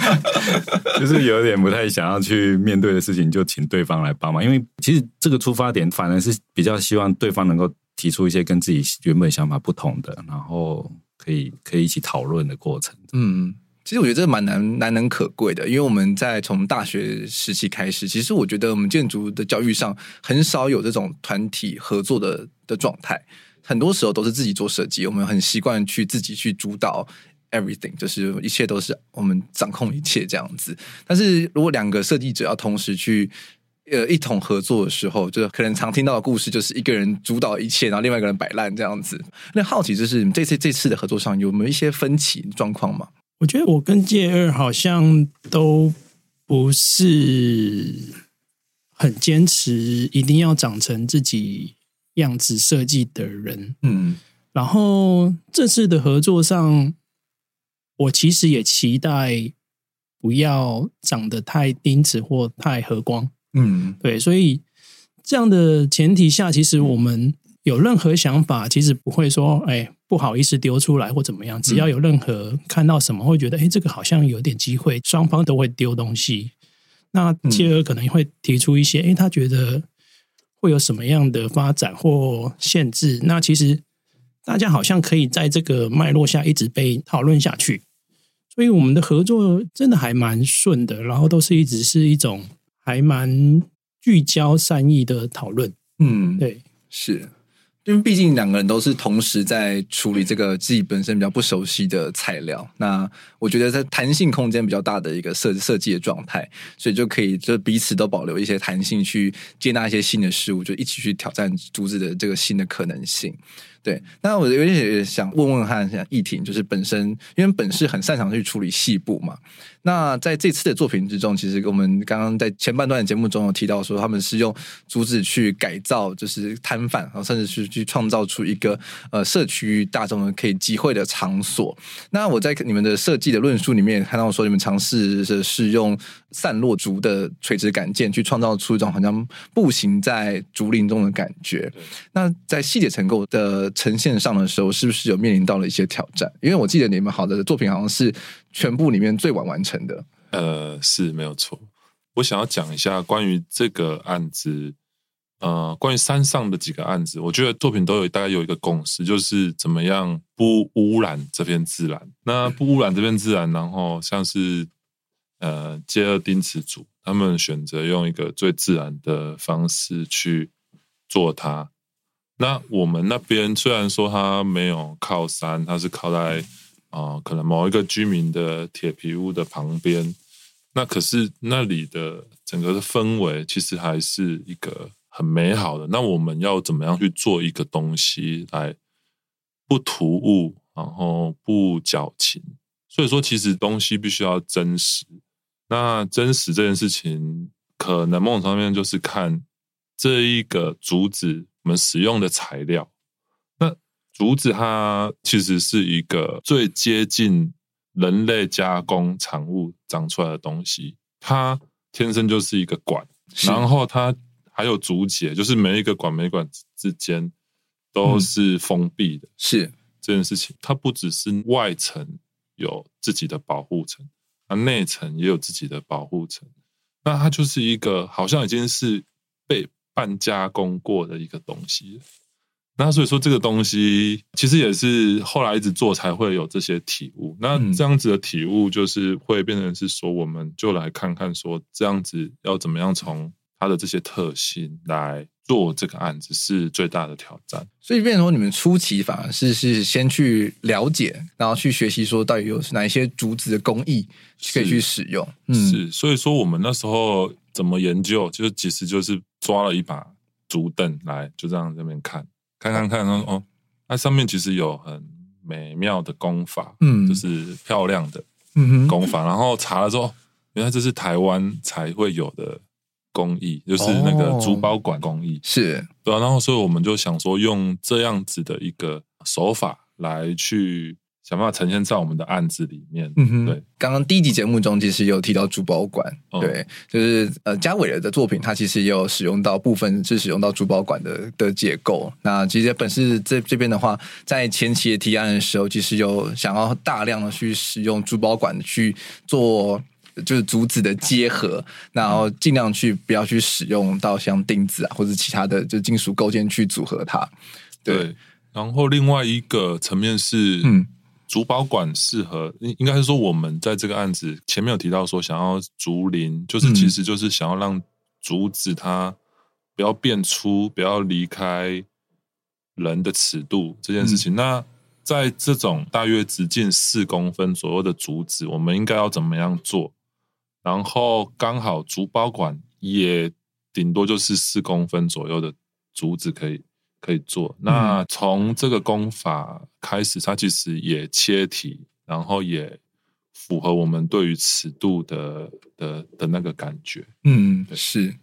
Speaker 3: 就是有点不太想要去面对的事情，就请对方来帮忙。因为其实这个出发点反而是比较希望对方能够提出一些跟自己原本想法不同的，然后可以可以一起讨论的过程。嗯。
Speaker 1: 其实我觉得这蛮难难能可贵的，因为我们在从大学时期开始，其实我觉得我们建筑的教育上很少有这种团体合作的的状态，很多时候都是自己做设计，我们很习惯去自己去主导 everything，就是一切都是我们掌控一切这样子。但是如果两个设计者要同时去呃一同合作的时候，就可能常听到的故事就是一个人主导一切，然后另外一个人摆烂这样子。那好奇就是这次这次的合作上有没有一些分歧状况吗？
Speaker 2: 我觉得我跟介二好像都不是很坚持一定要长成自己样子设计的人，嗯。然后这次的合作上，我其实也期待不要长得太钉子或太和光，嗯。对，所以这样的前提下，其实我们有任何想法，其实不会说，哎。不好意思丢出来或怎么样，只要有任何看到什么会觉得，哎、嗯，这个好像有点机会，双方都会丢东西。那继而可能会提出一些，哎、嗯，他觉得会有什么样的发展或限制？那其实大家好像可以在这个脉络下一直被讨论下去。所以我们的合作真的还蛮顺的，然后都是一直是一种还蛮聚焦善意的讨论。
Speaker 1: 嗯，
Speaker 2: 对，
Speaker 1: 是。因为毕竟两个人都是同时在处理这个自己本身比较不熟悉的材料，那我觉得在弹性空间比较大的一个设设计的状态，所以就可以就彼此都保留一些弹性去接纳一些新的事物，就一起去挑战竹子的这个新的可能性。对，那我有点想问问看，像奕霆，就是本身因为本是很擅长去处理细部嘛。那在这次的作品之中，其实我们刚刚在前半段的节目中有提到说，他们是用竹子去改造，就是摊贩，然后甚至是去创造出一个呃社区大众可以集会的场所。那我在你们的设计的论述里面看到说，你们尝试的是用散落竹的垂直杆件去创造出一种好像步行在竹林中的感觉。那在细节成构的呈现上的时候，是不是有面临到了一些挑战？因为我记得你们好的作品好像是。全部里面最晚完成的，
Speaker 4: 呃，是没有错。我想要讲一下关于这个案子，呃，关于山上的几个案子，我觉得作品都有大概有一个共识，就是怎么样不污染这片自然。那不污染这片自然，然后像是呃，接二丁词组，他们选择用一个最自然的方式去做它。那我们那边虽然说它没有靠山，它是靠在。啊、可能某一个居民的铁皮屋的旁边，那可是那里的整个的氛围其实还是一个很美好的。那我们要怎么样去做一个东西来不突兀，然后不矫情？所以说，其实东西必须要真实。那真实这件事情，可能某种方面就是看这一个竹子我们使用的材料。那竹子它其实是一个最接近人类加工产物长出来的东西，它天生就是一个管，然后它还有竹节，就是每一个管每管之间都是封闭的。是这件事情，它不只是外层有自己的保护层，它内层也有自己的保护层。那它就是一个好像已经是被半加工过的一个东西。那所以说，这个东西其实也是后来一直做才会有这些体悟。那这样子的体悟，就是会变成是说，我们就来看看说，这样子要怎么样从它的这些特性来做这个案子，是最大的挑战。
Speaker 1: 所以变成说，你们初期反而是是先去了解，然后去学习说，到底有哪一些竹子的工艺可以去使用。
Speaker 4: 是，嗯、是，所以说我们那时候怎么研究，就是其实就是抓了一把竹凳来，就这样在那边看。看看看，哦，它上面其实有很美妙的功法，嗯，就是漂亮的功法。嗯、然后查了之后，原来这是台湾才会有的工艺，就是那个珠包管工艺，
Speaker 1: 是
Speaker 4: 对啊。然后，所以我们就想说，用这样子的一个手法来去。想办法呈现在我们的案子里面。嗯哼，对。
Speaker 1: 刚刚第一集节目中其实有提到珠包管，哦、对，就是呃，嘉伟的作品，它其实也有使用到部分是使用到珠包管的的结构。那其实本是这这边的话，在前期的提案的时候，其实有想要大量的去使用珠包管去做，就是竹子的结合，然后尽量去不要去使用到像钉子啊或者其他的就金属构件去组合它。对，
Speaker 4: 对，然后另外一个层面是，嗯。竹保管适合，应应该是说我们在这个案子前面有提到说，想要竹林，就是其实就是想要让竹子它不要变粗，不要离开人的尺度这件事情。嗯、那在这种大约直径四公分左右的竹子，我们应该要怎么样做？然后刚好竹包管也顶多就是四公分左右的竹子可以。可以做。那从这个工法开始，它其实也切体，然后也符合我们对于尺度的的的那个感觉。
Speaker 1: 嗯，是。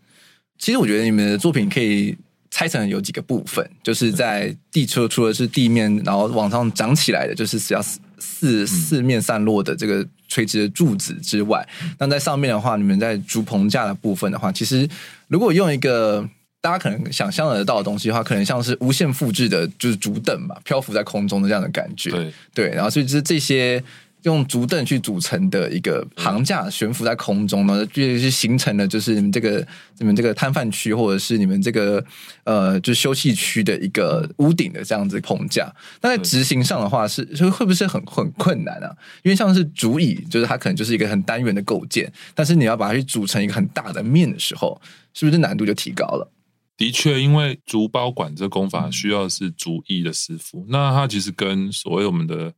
Speaker 1: 其实我觉得你们的作品可以拆成有几个部分，就是在地车除了是地面，然后往上长起来的，就是只要四四四面散落的这个垂直的柱子之外，那在上面的话，你们在竹棚架的部分的话，其实如果用一个。大家可能想象得到的东西的话，可能像是无限复制的，就是竹凳嘛，漂浮在空中的这样的感觉。对，对，然后所以就是这些用竹凳去组成的一个行架悬浮在空中呢，就是形成了就是你们这个你们这个摊贩区或者是你们这个呃就是休息区的一个屋顶的这样子棚架。那在执行上的话是，是会不会是很很困难啊？因为像是竹椅，就是它可能就是一个很单元的构件，但是你要把它去组成一个很大的面的时候，是不是难度就提高了？
Speaker 4: 的确，因为竹包管这工法需要是竹艺的师傅，那它其实跟所谓我们的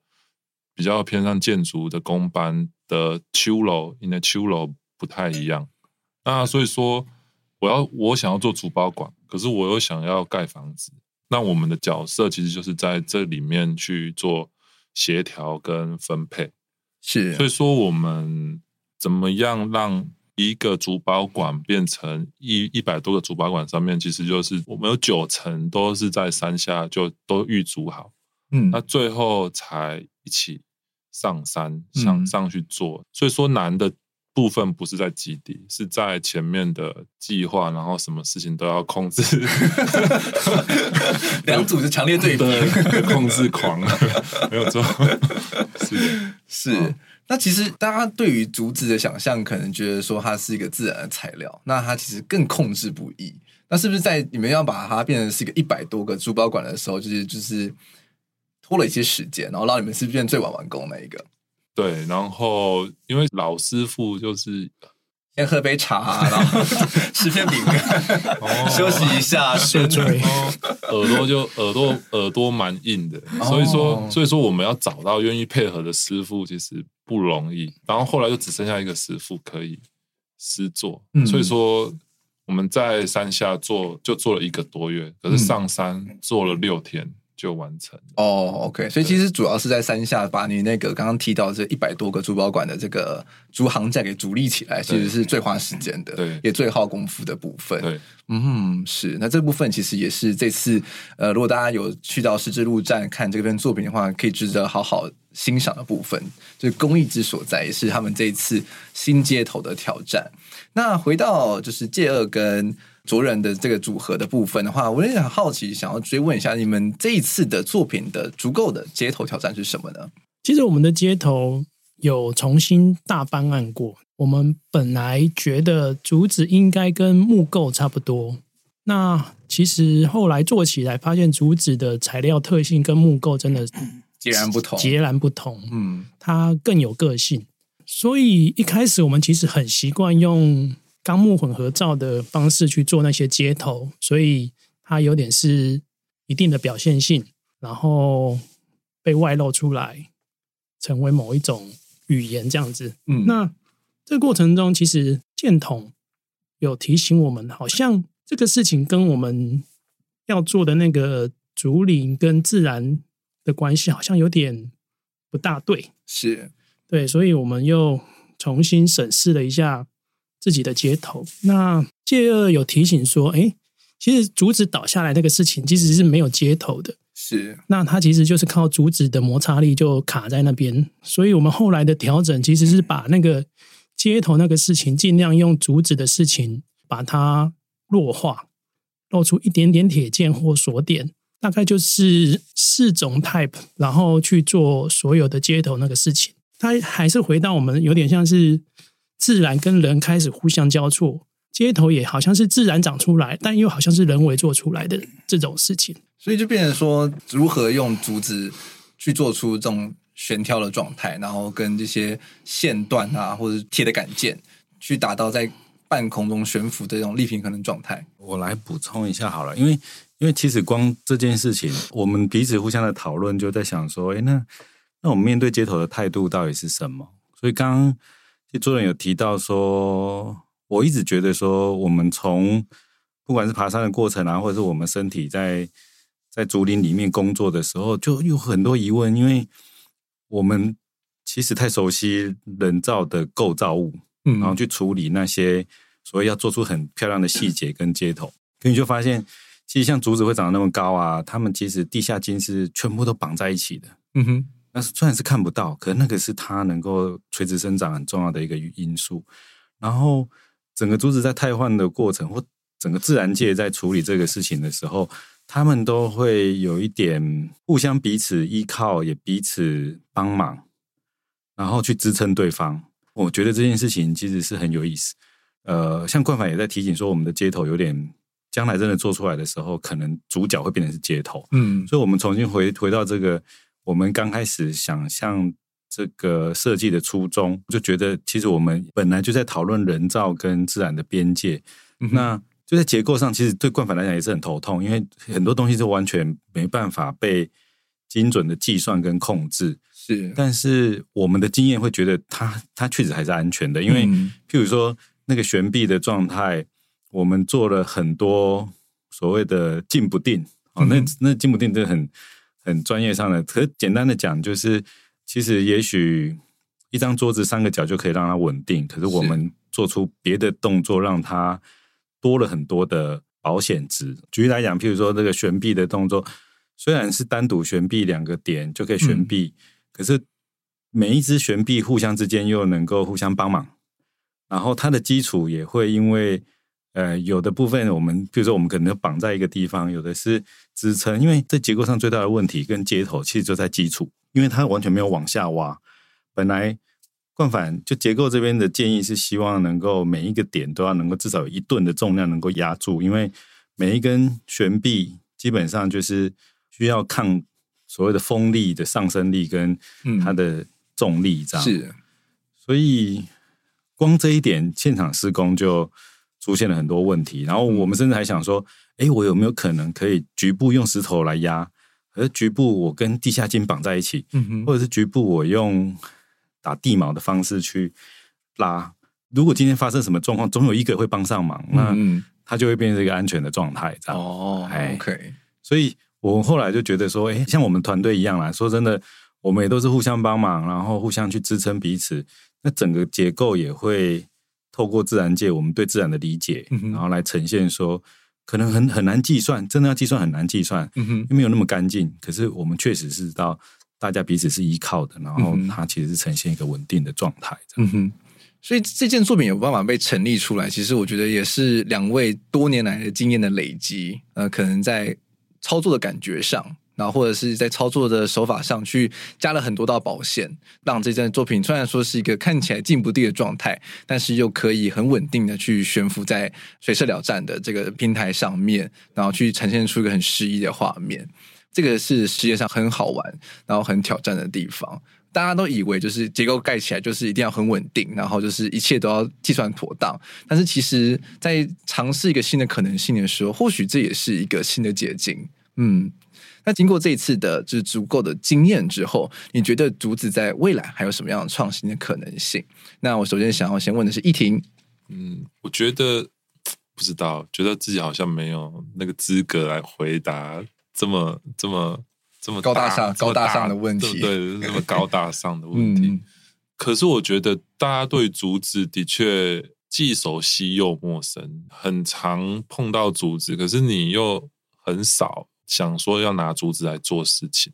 Speaker 4: 比较偏向建筑的工班的秋楼、因为秋楼不太一样。那所以说，我要我想要做竹包馆，可是我又想要盖房子，那我们的角色其实就是在这里面去做协调跟分配。
Speaker 1: 是，
Speaker 4: 所以说我们怎么样让一个竹包馆变成一一百多个竹包馆上面，其实就是我们有九成都是在山下就都预组好，嗯，那最后才一起上山上上去做。所以说难的部分不是在基地，是在前面的计划，然后什么事情都要控制。
Speaker 1: 两组是强烈对比，
Speaker 4: 控制狂，没有错，是
Speaker 1: 是。哦那其实大家对于竹子的想象，可能觉得说它是一个自然的材料，那它其实更控制不易。那是不是在你们要把它变成是一个一百多个珠宝馆的时候，就是就是拖了一些时间，然后让你们是变最晚完工那一个？
Speaker 4: 对，然后因为老师傅就是。
Speaker 1: 先喝杯茶，然后 吃片饼干，哦、休息一下，
Speaker 2: 睡睡。
Speaker 4: 耳朵就耳朵耳朵蛮硬的，哦、所以说所以说我们要找到愿意配合的师傅其实不容易。然后后来就只剩下一个师傅可以师做，嗯、所以说我们在山下做就做了一个多月，可是上山做了六天。就完成
Speaker 1: 哦、oh，OK，所以其实主要是在山下把你那个刚刚提到这一百多个珠宝馆的这个竹桁架给主立起来，其实是最花时间的，对，也最耗功夫的部分。对，嗯，是。那这部分其实也是这次呃，如果大家有去到十字路站看这边作品的话，可以值得好好欣赏的部分，就是工艺之所在，也是他们这一次新街头的挑战。那回到就是介二跟。卓人的这个组合的部分的话，我也很好奇，想要追问一下，你们这一次的作品的足够的街头挑战是什么呢？
Speaker 2: 其实我们的街头有重新大翻案过。我们本来觉得竹子应该跟木构差不多，那其实后来做起来，发现竹子的材料特性跟木构真的
Speaker 1: 截然不同，
Speaker 2: 截然不同。嗯，它更有个性。所以一开始我们其实很习惯用。钢木混合造的方式去做那些接头，所以它有点是一定的表现性，然后被外露出来，成为某一种语言这样子。嗯，那这个过程中，其实箭筒有提醒我们，好像这个事情跟我们要做的那个竹林跟自然的关系，好像有点不大对。
Speaker 1: 是，
Speaker 2: 对，所以我们又重新审视了一下。自己的接头，那介二有提醒说，哎，其实竹子倒下来那个事情其实是没有接头的，
Speaker 1: 是，
Speaker 2: 那它其实就是靠竹子的摩擦力就卡在那边，所以我们后来的调整其实是把那个接头那个事情尽量用竹子的事情把它弱化，露出一点点铁件或锁点，大概就是四种 type，然后去做所有的接头那个事情，它还是回到我们有点像是。自然跟人开始互相交错，街头也好像是自然长出来，但又好像是人为做出来的这种事情，
Speaker 1: 所以就变成说，如何用竹子去做出这种悬挑的状态，然后跟这些线段啊，或者铁的杆件，去达到在半空中悬浮的这种立平衡的状态。
Speaker 3: 我来补充一下好了，因为因为其实光这件事情，我们彼此互相的讨论，就在想说，哎，那那我们面对街头的态度到底是什么？所以刚刚。其实卓人有提到说，我一直觉得说，我们从不管是爬山的过程啊，或者是我们身体在在竹林里面工作的时候，就有很多疑问，因为我们其实太熟悉人造的构造物，嗯，然后去处理那些所谓要做出很漂亮的细节跟接头，可你就发现，其实像竹子会长得那么高啊，它们其实地下茎是全部都绑在一起的，嗯哼。那虽然是看不到，可那个是它能够垂直生长很重要的一个因素。然后，整个竹子在汰换的过程，或整个自然界在处理这个事情的时候，他们都会有一点互相彼此依靠，也彼此帮忙。然后去支撑对方。我觉得这件事情其实是很有意思。呃，像冠凡也在提醒说，我们的街头有点将来真的做出来的时候，可能主角会变成是街头。嗯，所以我们重新回回到这个，我们刚开始想象这个设计的初衷，就觉得其实我们本来就在讨论人造跟自然的边界。嗯、那就在结构上，其实对冠反来讲也是很头痛，因为很多东西是完全没办法被精准的计算跟控制。是，但是我们的经验会觉得它它确实还是安全的，因为譬如说。那个悬臂的状态，我们做了很多所谓的静不定哦，那那静不定真的很很专业上的。可简单的讲，就是其实也许一张桌子三个角就可以让它稳定，可是我们做出别的动作，让它多了很多的保险值。举例来讲，譬如说这个悬臂的动作，虽然是单独悬臂两个点就可以悬臂，嗯、可是每一只悬臂互相之间又能够互相帮忙。然后它的基础也会因为，呃，有的部分我们，比如说我们可能绑在一个地方，有的是支撑，因为在结构上最大的问题跟接头其实就在基础，因为它完全没有往下挖。本来冠反就结构这边的建议是希望能够每一个点都要能够至少有一吨的重量能够压住，因为每一根悬臂基本上就是需要抗所谓的风力的上升力跟它的重力这样，是，所以。光这一点，现场施工就出现了很多问题。然后我们甚至还想说，哎，我有没有可能可以局部用石头来压，而局部我跟地下筋绑在一起，嗯哼，或者是局部我用打地锚的方式去拉。如果今天发生什么状况，总有一个会帮上忙，那它就会变成一个安全的状态，这样。哦，OK。所以我后来就觉得说，哎，像我们团队一样啦，说真的，我们也都是互相帮忙，然后互相去支撑彼此。那整个结构也会透过自然界我们对自然的理解，嗯、然后来呈现说，可能很很难计算，真的要计算很难计算，嗯、哼因为没有那么干净。可是我们确实是知道大家彼此是依靠的，然后它其实是呈现一个稳定的状态。嗯哼，
Speaker 1: 所以这件作品有办法被成立出来，其实我觉得也是两位多年来的经验的累积。呃，可能在操作的感觉上。然后或者是在操作的手法上去加了很多道保险，让这件作品虽然说是一个看起来静不定的状态，但是又可以很稳定的去悬浮在水社寮站的这个平台上面，然后去呈现出一个很诗意的画面。这个是世界上很好玩，然后很挑战的地方。大家都以为就是结构盖起来就是一定要很稳定，然后就是一切都要计算妥当。但是其实，在尝试一个新的可能性的时候，或许这也是一个新的捷径。嗯。那经过这一次的就是足够的经验之后，你觉得竹子在未来还有什么样的创新的可能性？那我首先想要先问的是一婷，
Speaker 4: 嗯，我觉得不知道，觉得自己好像没有那个资格来回答这么这么这么
Speaker 1: 高大上高大上的问题，
Speaker 4: 对，那么高大上的问题。嗯、可是我觉得大家对竹子的确既熟悉又陌生，很常碰到竹子，可是你又很少。想说要拿竹子来做事情，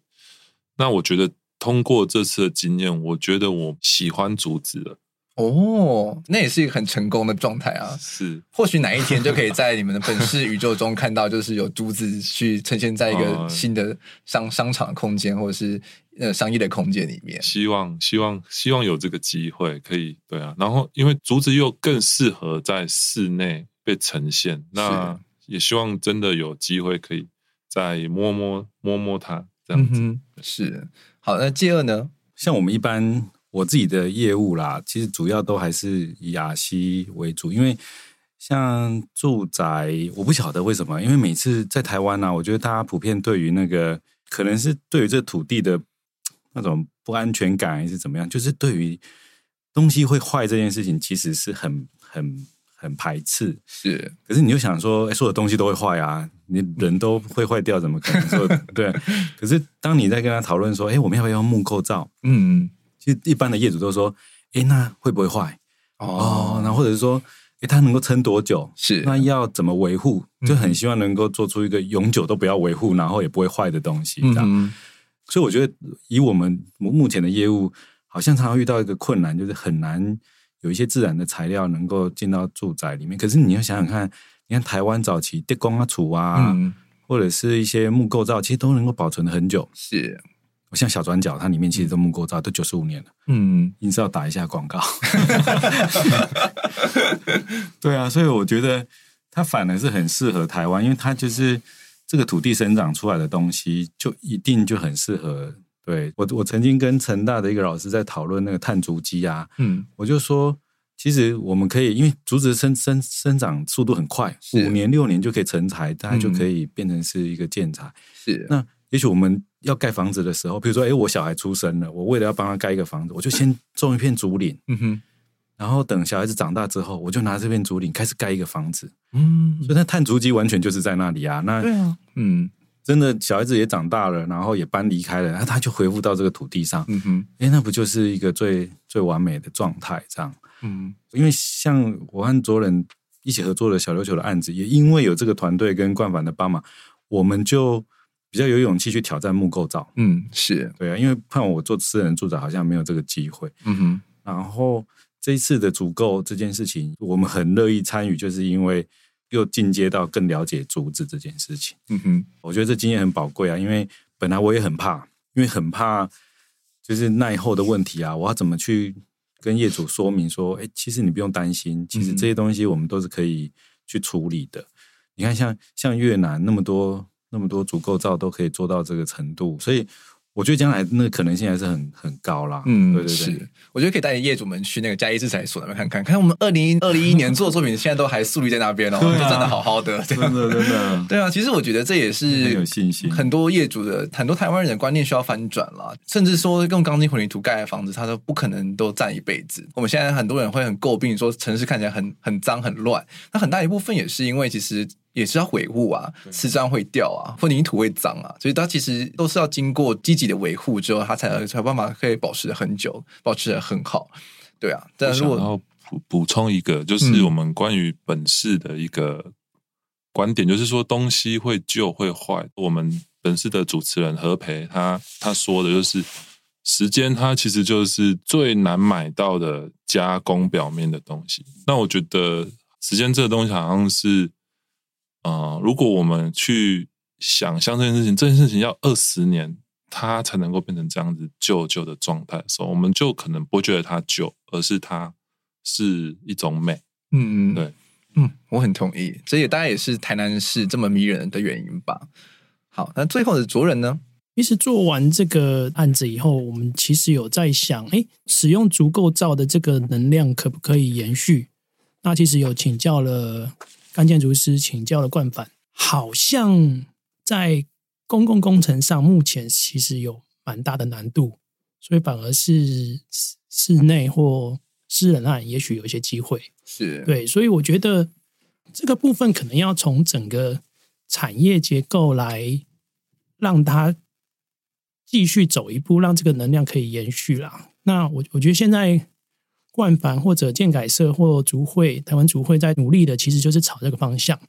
Speaker 4: 那我觉得通过这次的经验，我觉得我喜欢竹子了。
Speaker 1: 哦，那也是一个很成功的状态啊！
Speaker 4: 是，
Speaker 1: 或许哪一天就可以在你们的本世宇宙中看到，就是有竹子去呈现在一个新的商商场的空间，或者是呃商业的空间里面。
Speaker 4: 希望，希望，希望有这个机会可以对啊。然后，因为竹子又更适合在室内被呈现，那也希望真的有机会可以。再摸摸摸摸它，这样子、嗯、
Speaker 1: 是好。那第二呢？
Speaker 3: 像我们一般我自己的业务啦，其实主要都还是以雅西为主，因为像住宅，我不晓得为什么，因为每次在台湾呢、啊，我觉得大家普遍对于那个可能是对于这土地的那种不安全感，还是怎么样，就是对于东西会坏这件事情，其实是很很。很排斥，
Speaker 1: 是。
Speaker 3: 可是你就想说，哎，所有东西都会坏啊，你人都会坏掉，怎么可能说 对？可是当你在跟他讨论说，哎，我们要不要用木构造？嗯，其实一般的业主都说，哎，那会不会坏？哦，那或者是说，哎，它能够撑多久？是。那要怎么维护？就很希望能够做出一个永久都不要维护，然后也不会坏的东西，这样。嗯、所以我觉得，以我们目前的业务，好像常常遇到一个困难，就是很难。有一些自然的材料能够进到住宅里面，可是你要想想看，你看台湾早期地宫啊、厝啊，嗯、或者是一些木构造，其实都能够保存很久。
Speaker 1: 是，我
Speaker 3: 像小转角，它里面其实都木构造，都九十五年了。
Speaker 1: 嗯，
Speaker 3: 硬是要打一下广告。对啊，所以我觉得它反而是很适合台湾，因为它就是这个土地生长出来的东西，就一定就很适合。对我，我曾经跟成大的一个老师在讨论那个碳足迹啊，
Speaker 1: 嗯，
Speaker 3: 我就说，其实我们可以，因为竹子生生生长速度很快，五年六年就可以成材，大概就可以变成是一个建材。
Speaker 1: 是，
Speaker 3: 那也许我们要盖房子的时候，比如说，哎，我小孩出生了，我为了要帮他盖一个房子，我就先种一片竹林，
Speaker 1: 嗯哼，
Speaker 3: 然后等小孩子长大之后，我就拿这片竹林开始盖一个房子，
Speaker 1: 嗯，
Speaker 3: 所以那碳足迹完全就是在那里啊，那
Speaker 1: 对啊，嗯。
Speaker 3: 真的，小孩子也长大了，然后也搬离开了，那他就恢复到这个土地上。
Speaker 1: 嗯哼，
Speaker 3: 哎，那不就是一个最最完美的状态？这样，
Speaker 1: 嗯，
Speaker 3: 因为像我和卓人一起合作的小琉球的案子，也因为有这个团队跟冠凡的帮忙，我们就比较有勇气去挑战木构造。
Speaker 1: 嗯，是
Speaker 3: 对啊，因为看我做私人住宅好像没有这个机会。
Speaker 1: 嗯哼，
Speaker 3: 然后这一次的组构这件事情，我们很乐意参与，就是因为。又进阶到更了解竹子这件事情，
Speaker 1: 嗯哼，
Speaker 3: 我觉得这经验很宝贵啊。因为本来我也很怕，因为很怕就是耐候的问题啊。我要怎么去跟业主说明说，哎，其实你不用担心，其实这些东西我们都是可以去处理的。嗯、你看像，像像越南那么多那么多足构造都可以做到这个程度，所以。我觉得将来那个可能性还是很很高啦。
Speaker 1: 嗯，
Speaker 3: 对对对，
Speaker 1: 是。我觉得可以带业主们去那个嘉义制裁所那边看看，看我们二零二零一年做的作品，现在都还竖立在那边哦，就站的好好的，
Speaker 3: 真的真的。
Speaker 1: 对啊，其实我觉得这也是很
Speaker 3: 有信心。
Speaker 1: 很多业主的很多台湾人的观念需要翻转了，甚至说用钢筋混凝土盖的房子，它都不可能都站一辈子。我们现在很多人会很诟病说城市看起来很很脏很乱，那很大一部分也是因为其实。也是要维护啊，瓷砖会掉啊，混凝土会脏啊，所以它其实都是要经过积极的维护之后，它才才有办法可以保持很久，保持的很好。对啊，但是我想要
Speaker 4: 补补充一个，就是我们关于本市的一个观点，嗯、就是说东西会旧会坏。我们本市的主持人何培他他说的就是时间，它其实就是最难买到的加工表面的东西。那我觉得时间这个东西好像是。啊、呃，如果我们去想象这件事情，这件事情要二十年，它才能够变成这样子旧旧的状态的时候，我们就可能不觉得它旧，而是它是一种美。
Speaker 1: 嗯嗯，
Speaker 4: 对，
Speaker 1: 嗯，我很同意，这也大概也是台南市这么迷人的原因吧。好，那最后的卓人呢？
Speaker 2: 其实做完这个案子以后，我们其实有在想，哎，使用足够造的这个能量可不可以延续？那其实有请教了。干建筑师请教了冠帆，好像在公共工程上目前其实有蛮大的难度，所以反而是室内或私人案也许有一些机会。
Speaker 1: 是
Speaker 2: 对，所以我觉得这个部分可能要从整个产业结构来让它继续走一步，让这个能量可以延续啦。那我我觉得现在。冠凡或者建改社或竹会，台湾竹会在努力的，其实就是朝这个方向。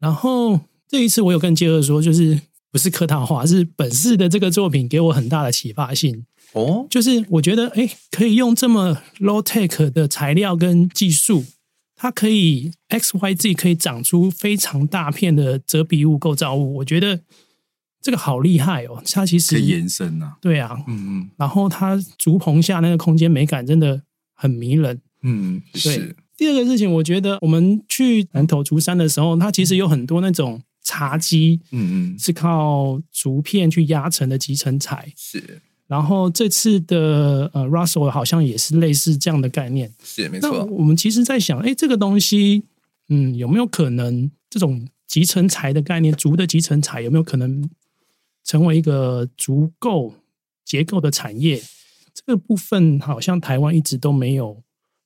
Speaker 2: 然后这一次我有跟介二说，就是不是客套话，是本市的这个作品给我很大的启发性
Speaker 1: 哦。
Speaker 2: 就是我觉得，哎，可以用这么 low tech 的材料跟技术，它可以 X Y Z 可以长出非常大片的遮蔽物构造物。我觉得这个好厉害哦，它其实
Speaker 3: 可以延伸啊，
Speaker 2: 对啊，
Speaker 1: 嗯嗯。
Speaker 2: 然后它竹棚下那个空间美感真的。很迷人，
Speaker 1: 嗯，是。
Speaker 2: 对，第二个事情，我觉得我们去南投竹山的时候，它其实有很多那种茶几，
Speaker 1: 嗯嗯，
Speaker 2: 是靠竹片去压成的集成材。
Speaker 1: 是。
Speaker 2: 然后这次的呃，Russell 好像也是类似这样的概念。
Speaker 1: 是，没错。
Speaker 2: 我们其实在想，哎，这个东西，嗯，有没有可能这种集成材的概念，竹的集成材有没有可能成为一个足够结构的产业？这个部分好像台湾一直都没有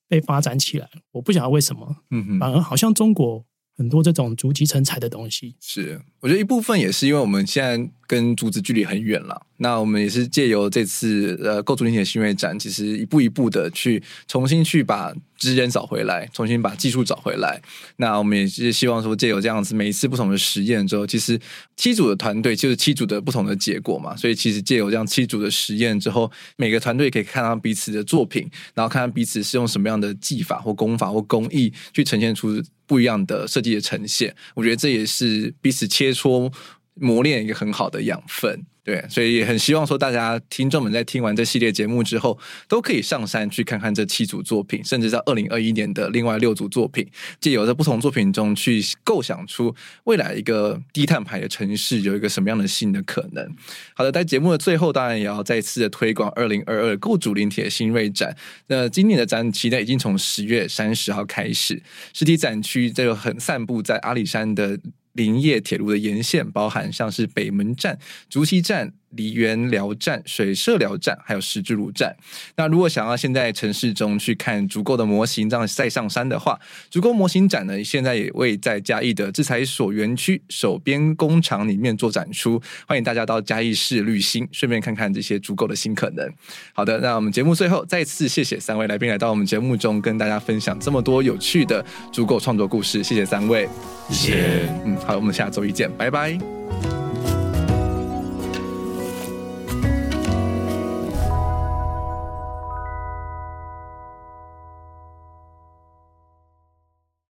Speaker 2: 被发展起来，我不晓得为什么。
Speaker 1: 嗯哼，
Speaker 2: 反而好像中国很多这种逐级成材的东西，
Speaker 1: 是我觉得一部分也是因为我们现在跟竹子距离很远了。那我们也是借由这次呃构筑林铁新锐展，其实一步一步的去重新去把资源找回来，重新把技术找回来。那我们也是希望说，借由这样子每一次不同的实验之后，其实七组的团队就是七组的不同的结果嘛。所以其实借由这样七组的实验之后，每个团队可以看到彼此的作品，然后看看彼此是用什么样的技法或工法或工艺去呈现出不一样的设计的呈现。我觉得这也是彼此切磋。磨练一个很好的养分。对，所以也很希望说，大家听众们在听完这系列节目之后，都可以上山去看看这七组作品，甚至在二零二一年的另外六组作品，借由在不同作品中去构想出未来一个低碳排的城市有一个什么样的新的可能。好的，在节目的最后，当然也要再次的推广二零二二构筑林铁新锐展。那今年的展期呢，已经从十月三十号开始，实体展区这个很散布在阿里山的。林业铁路的沿线，包含像是北门站、竹溪站。梨园寮站、水社寮站，还有石之路站。那如果想要现在城市中去看足够的模型，这样再上山的话，足够模型展呢，现在也为在嘉义的制裁所园区手边工厂里面做展出。欢迎大家到嘉义市旅行，顺便看看这些足够的新可能。好的，那我们节目最后再次谢谢三位来宾来到我们节目中，跟大家分享这么多有趣的足够创作故事。谢谢三位，
Speaker 4: 谢谢。
Speaker 1: 嗯，好，我们下周一见，拜拜。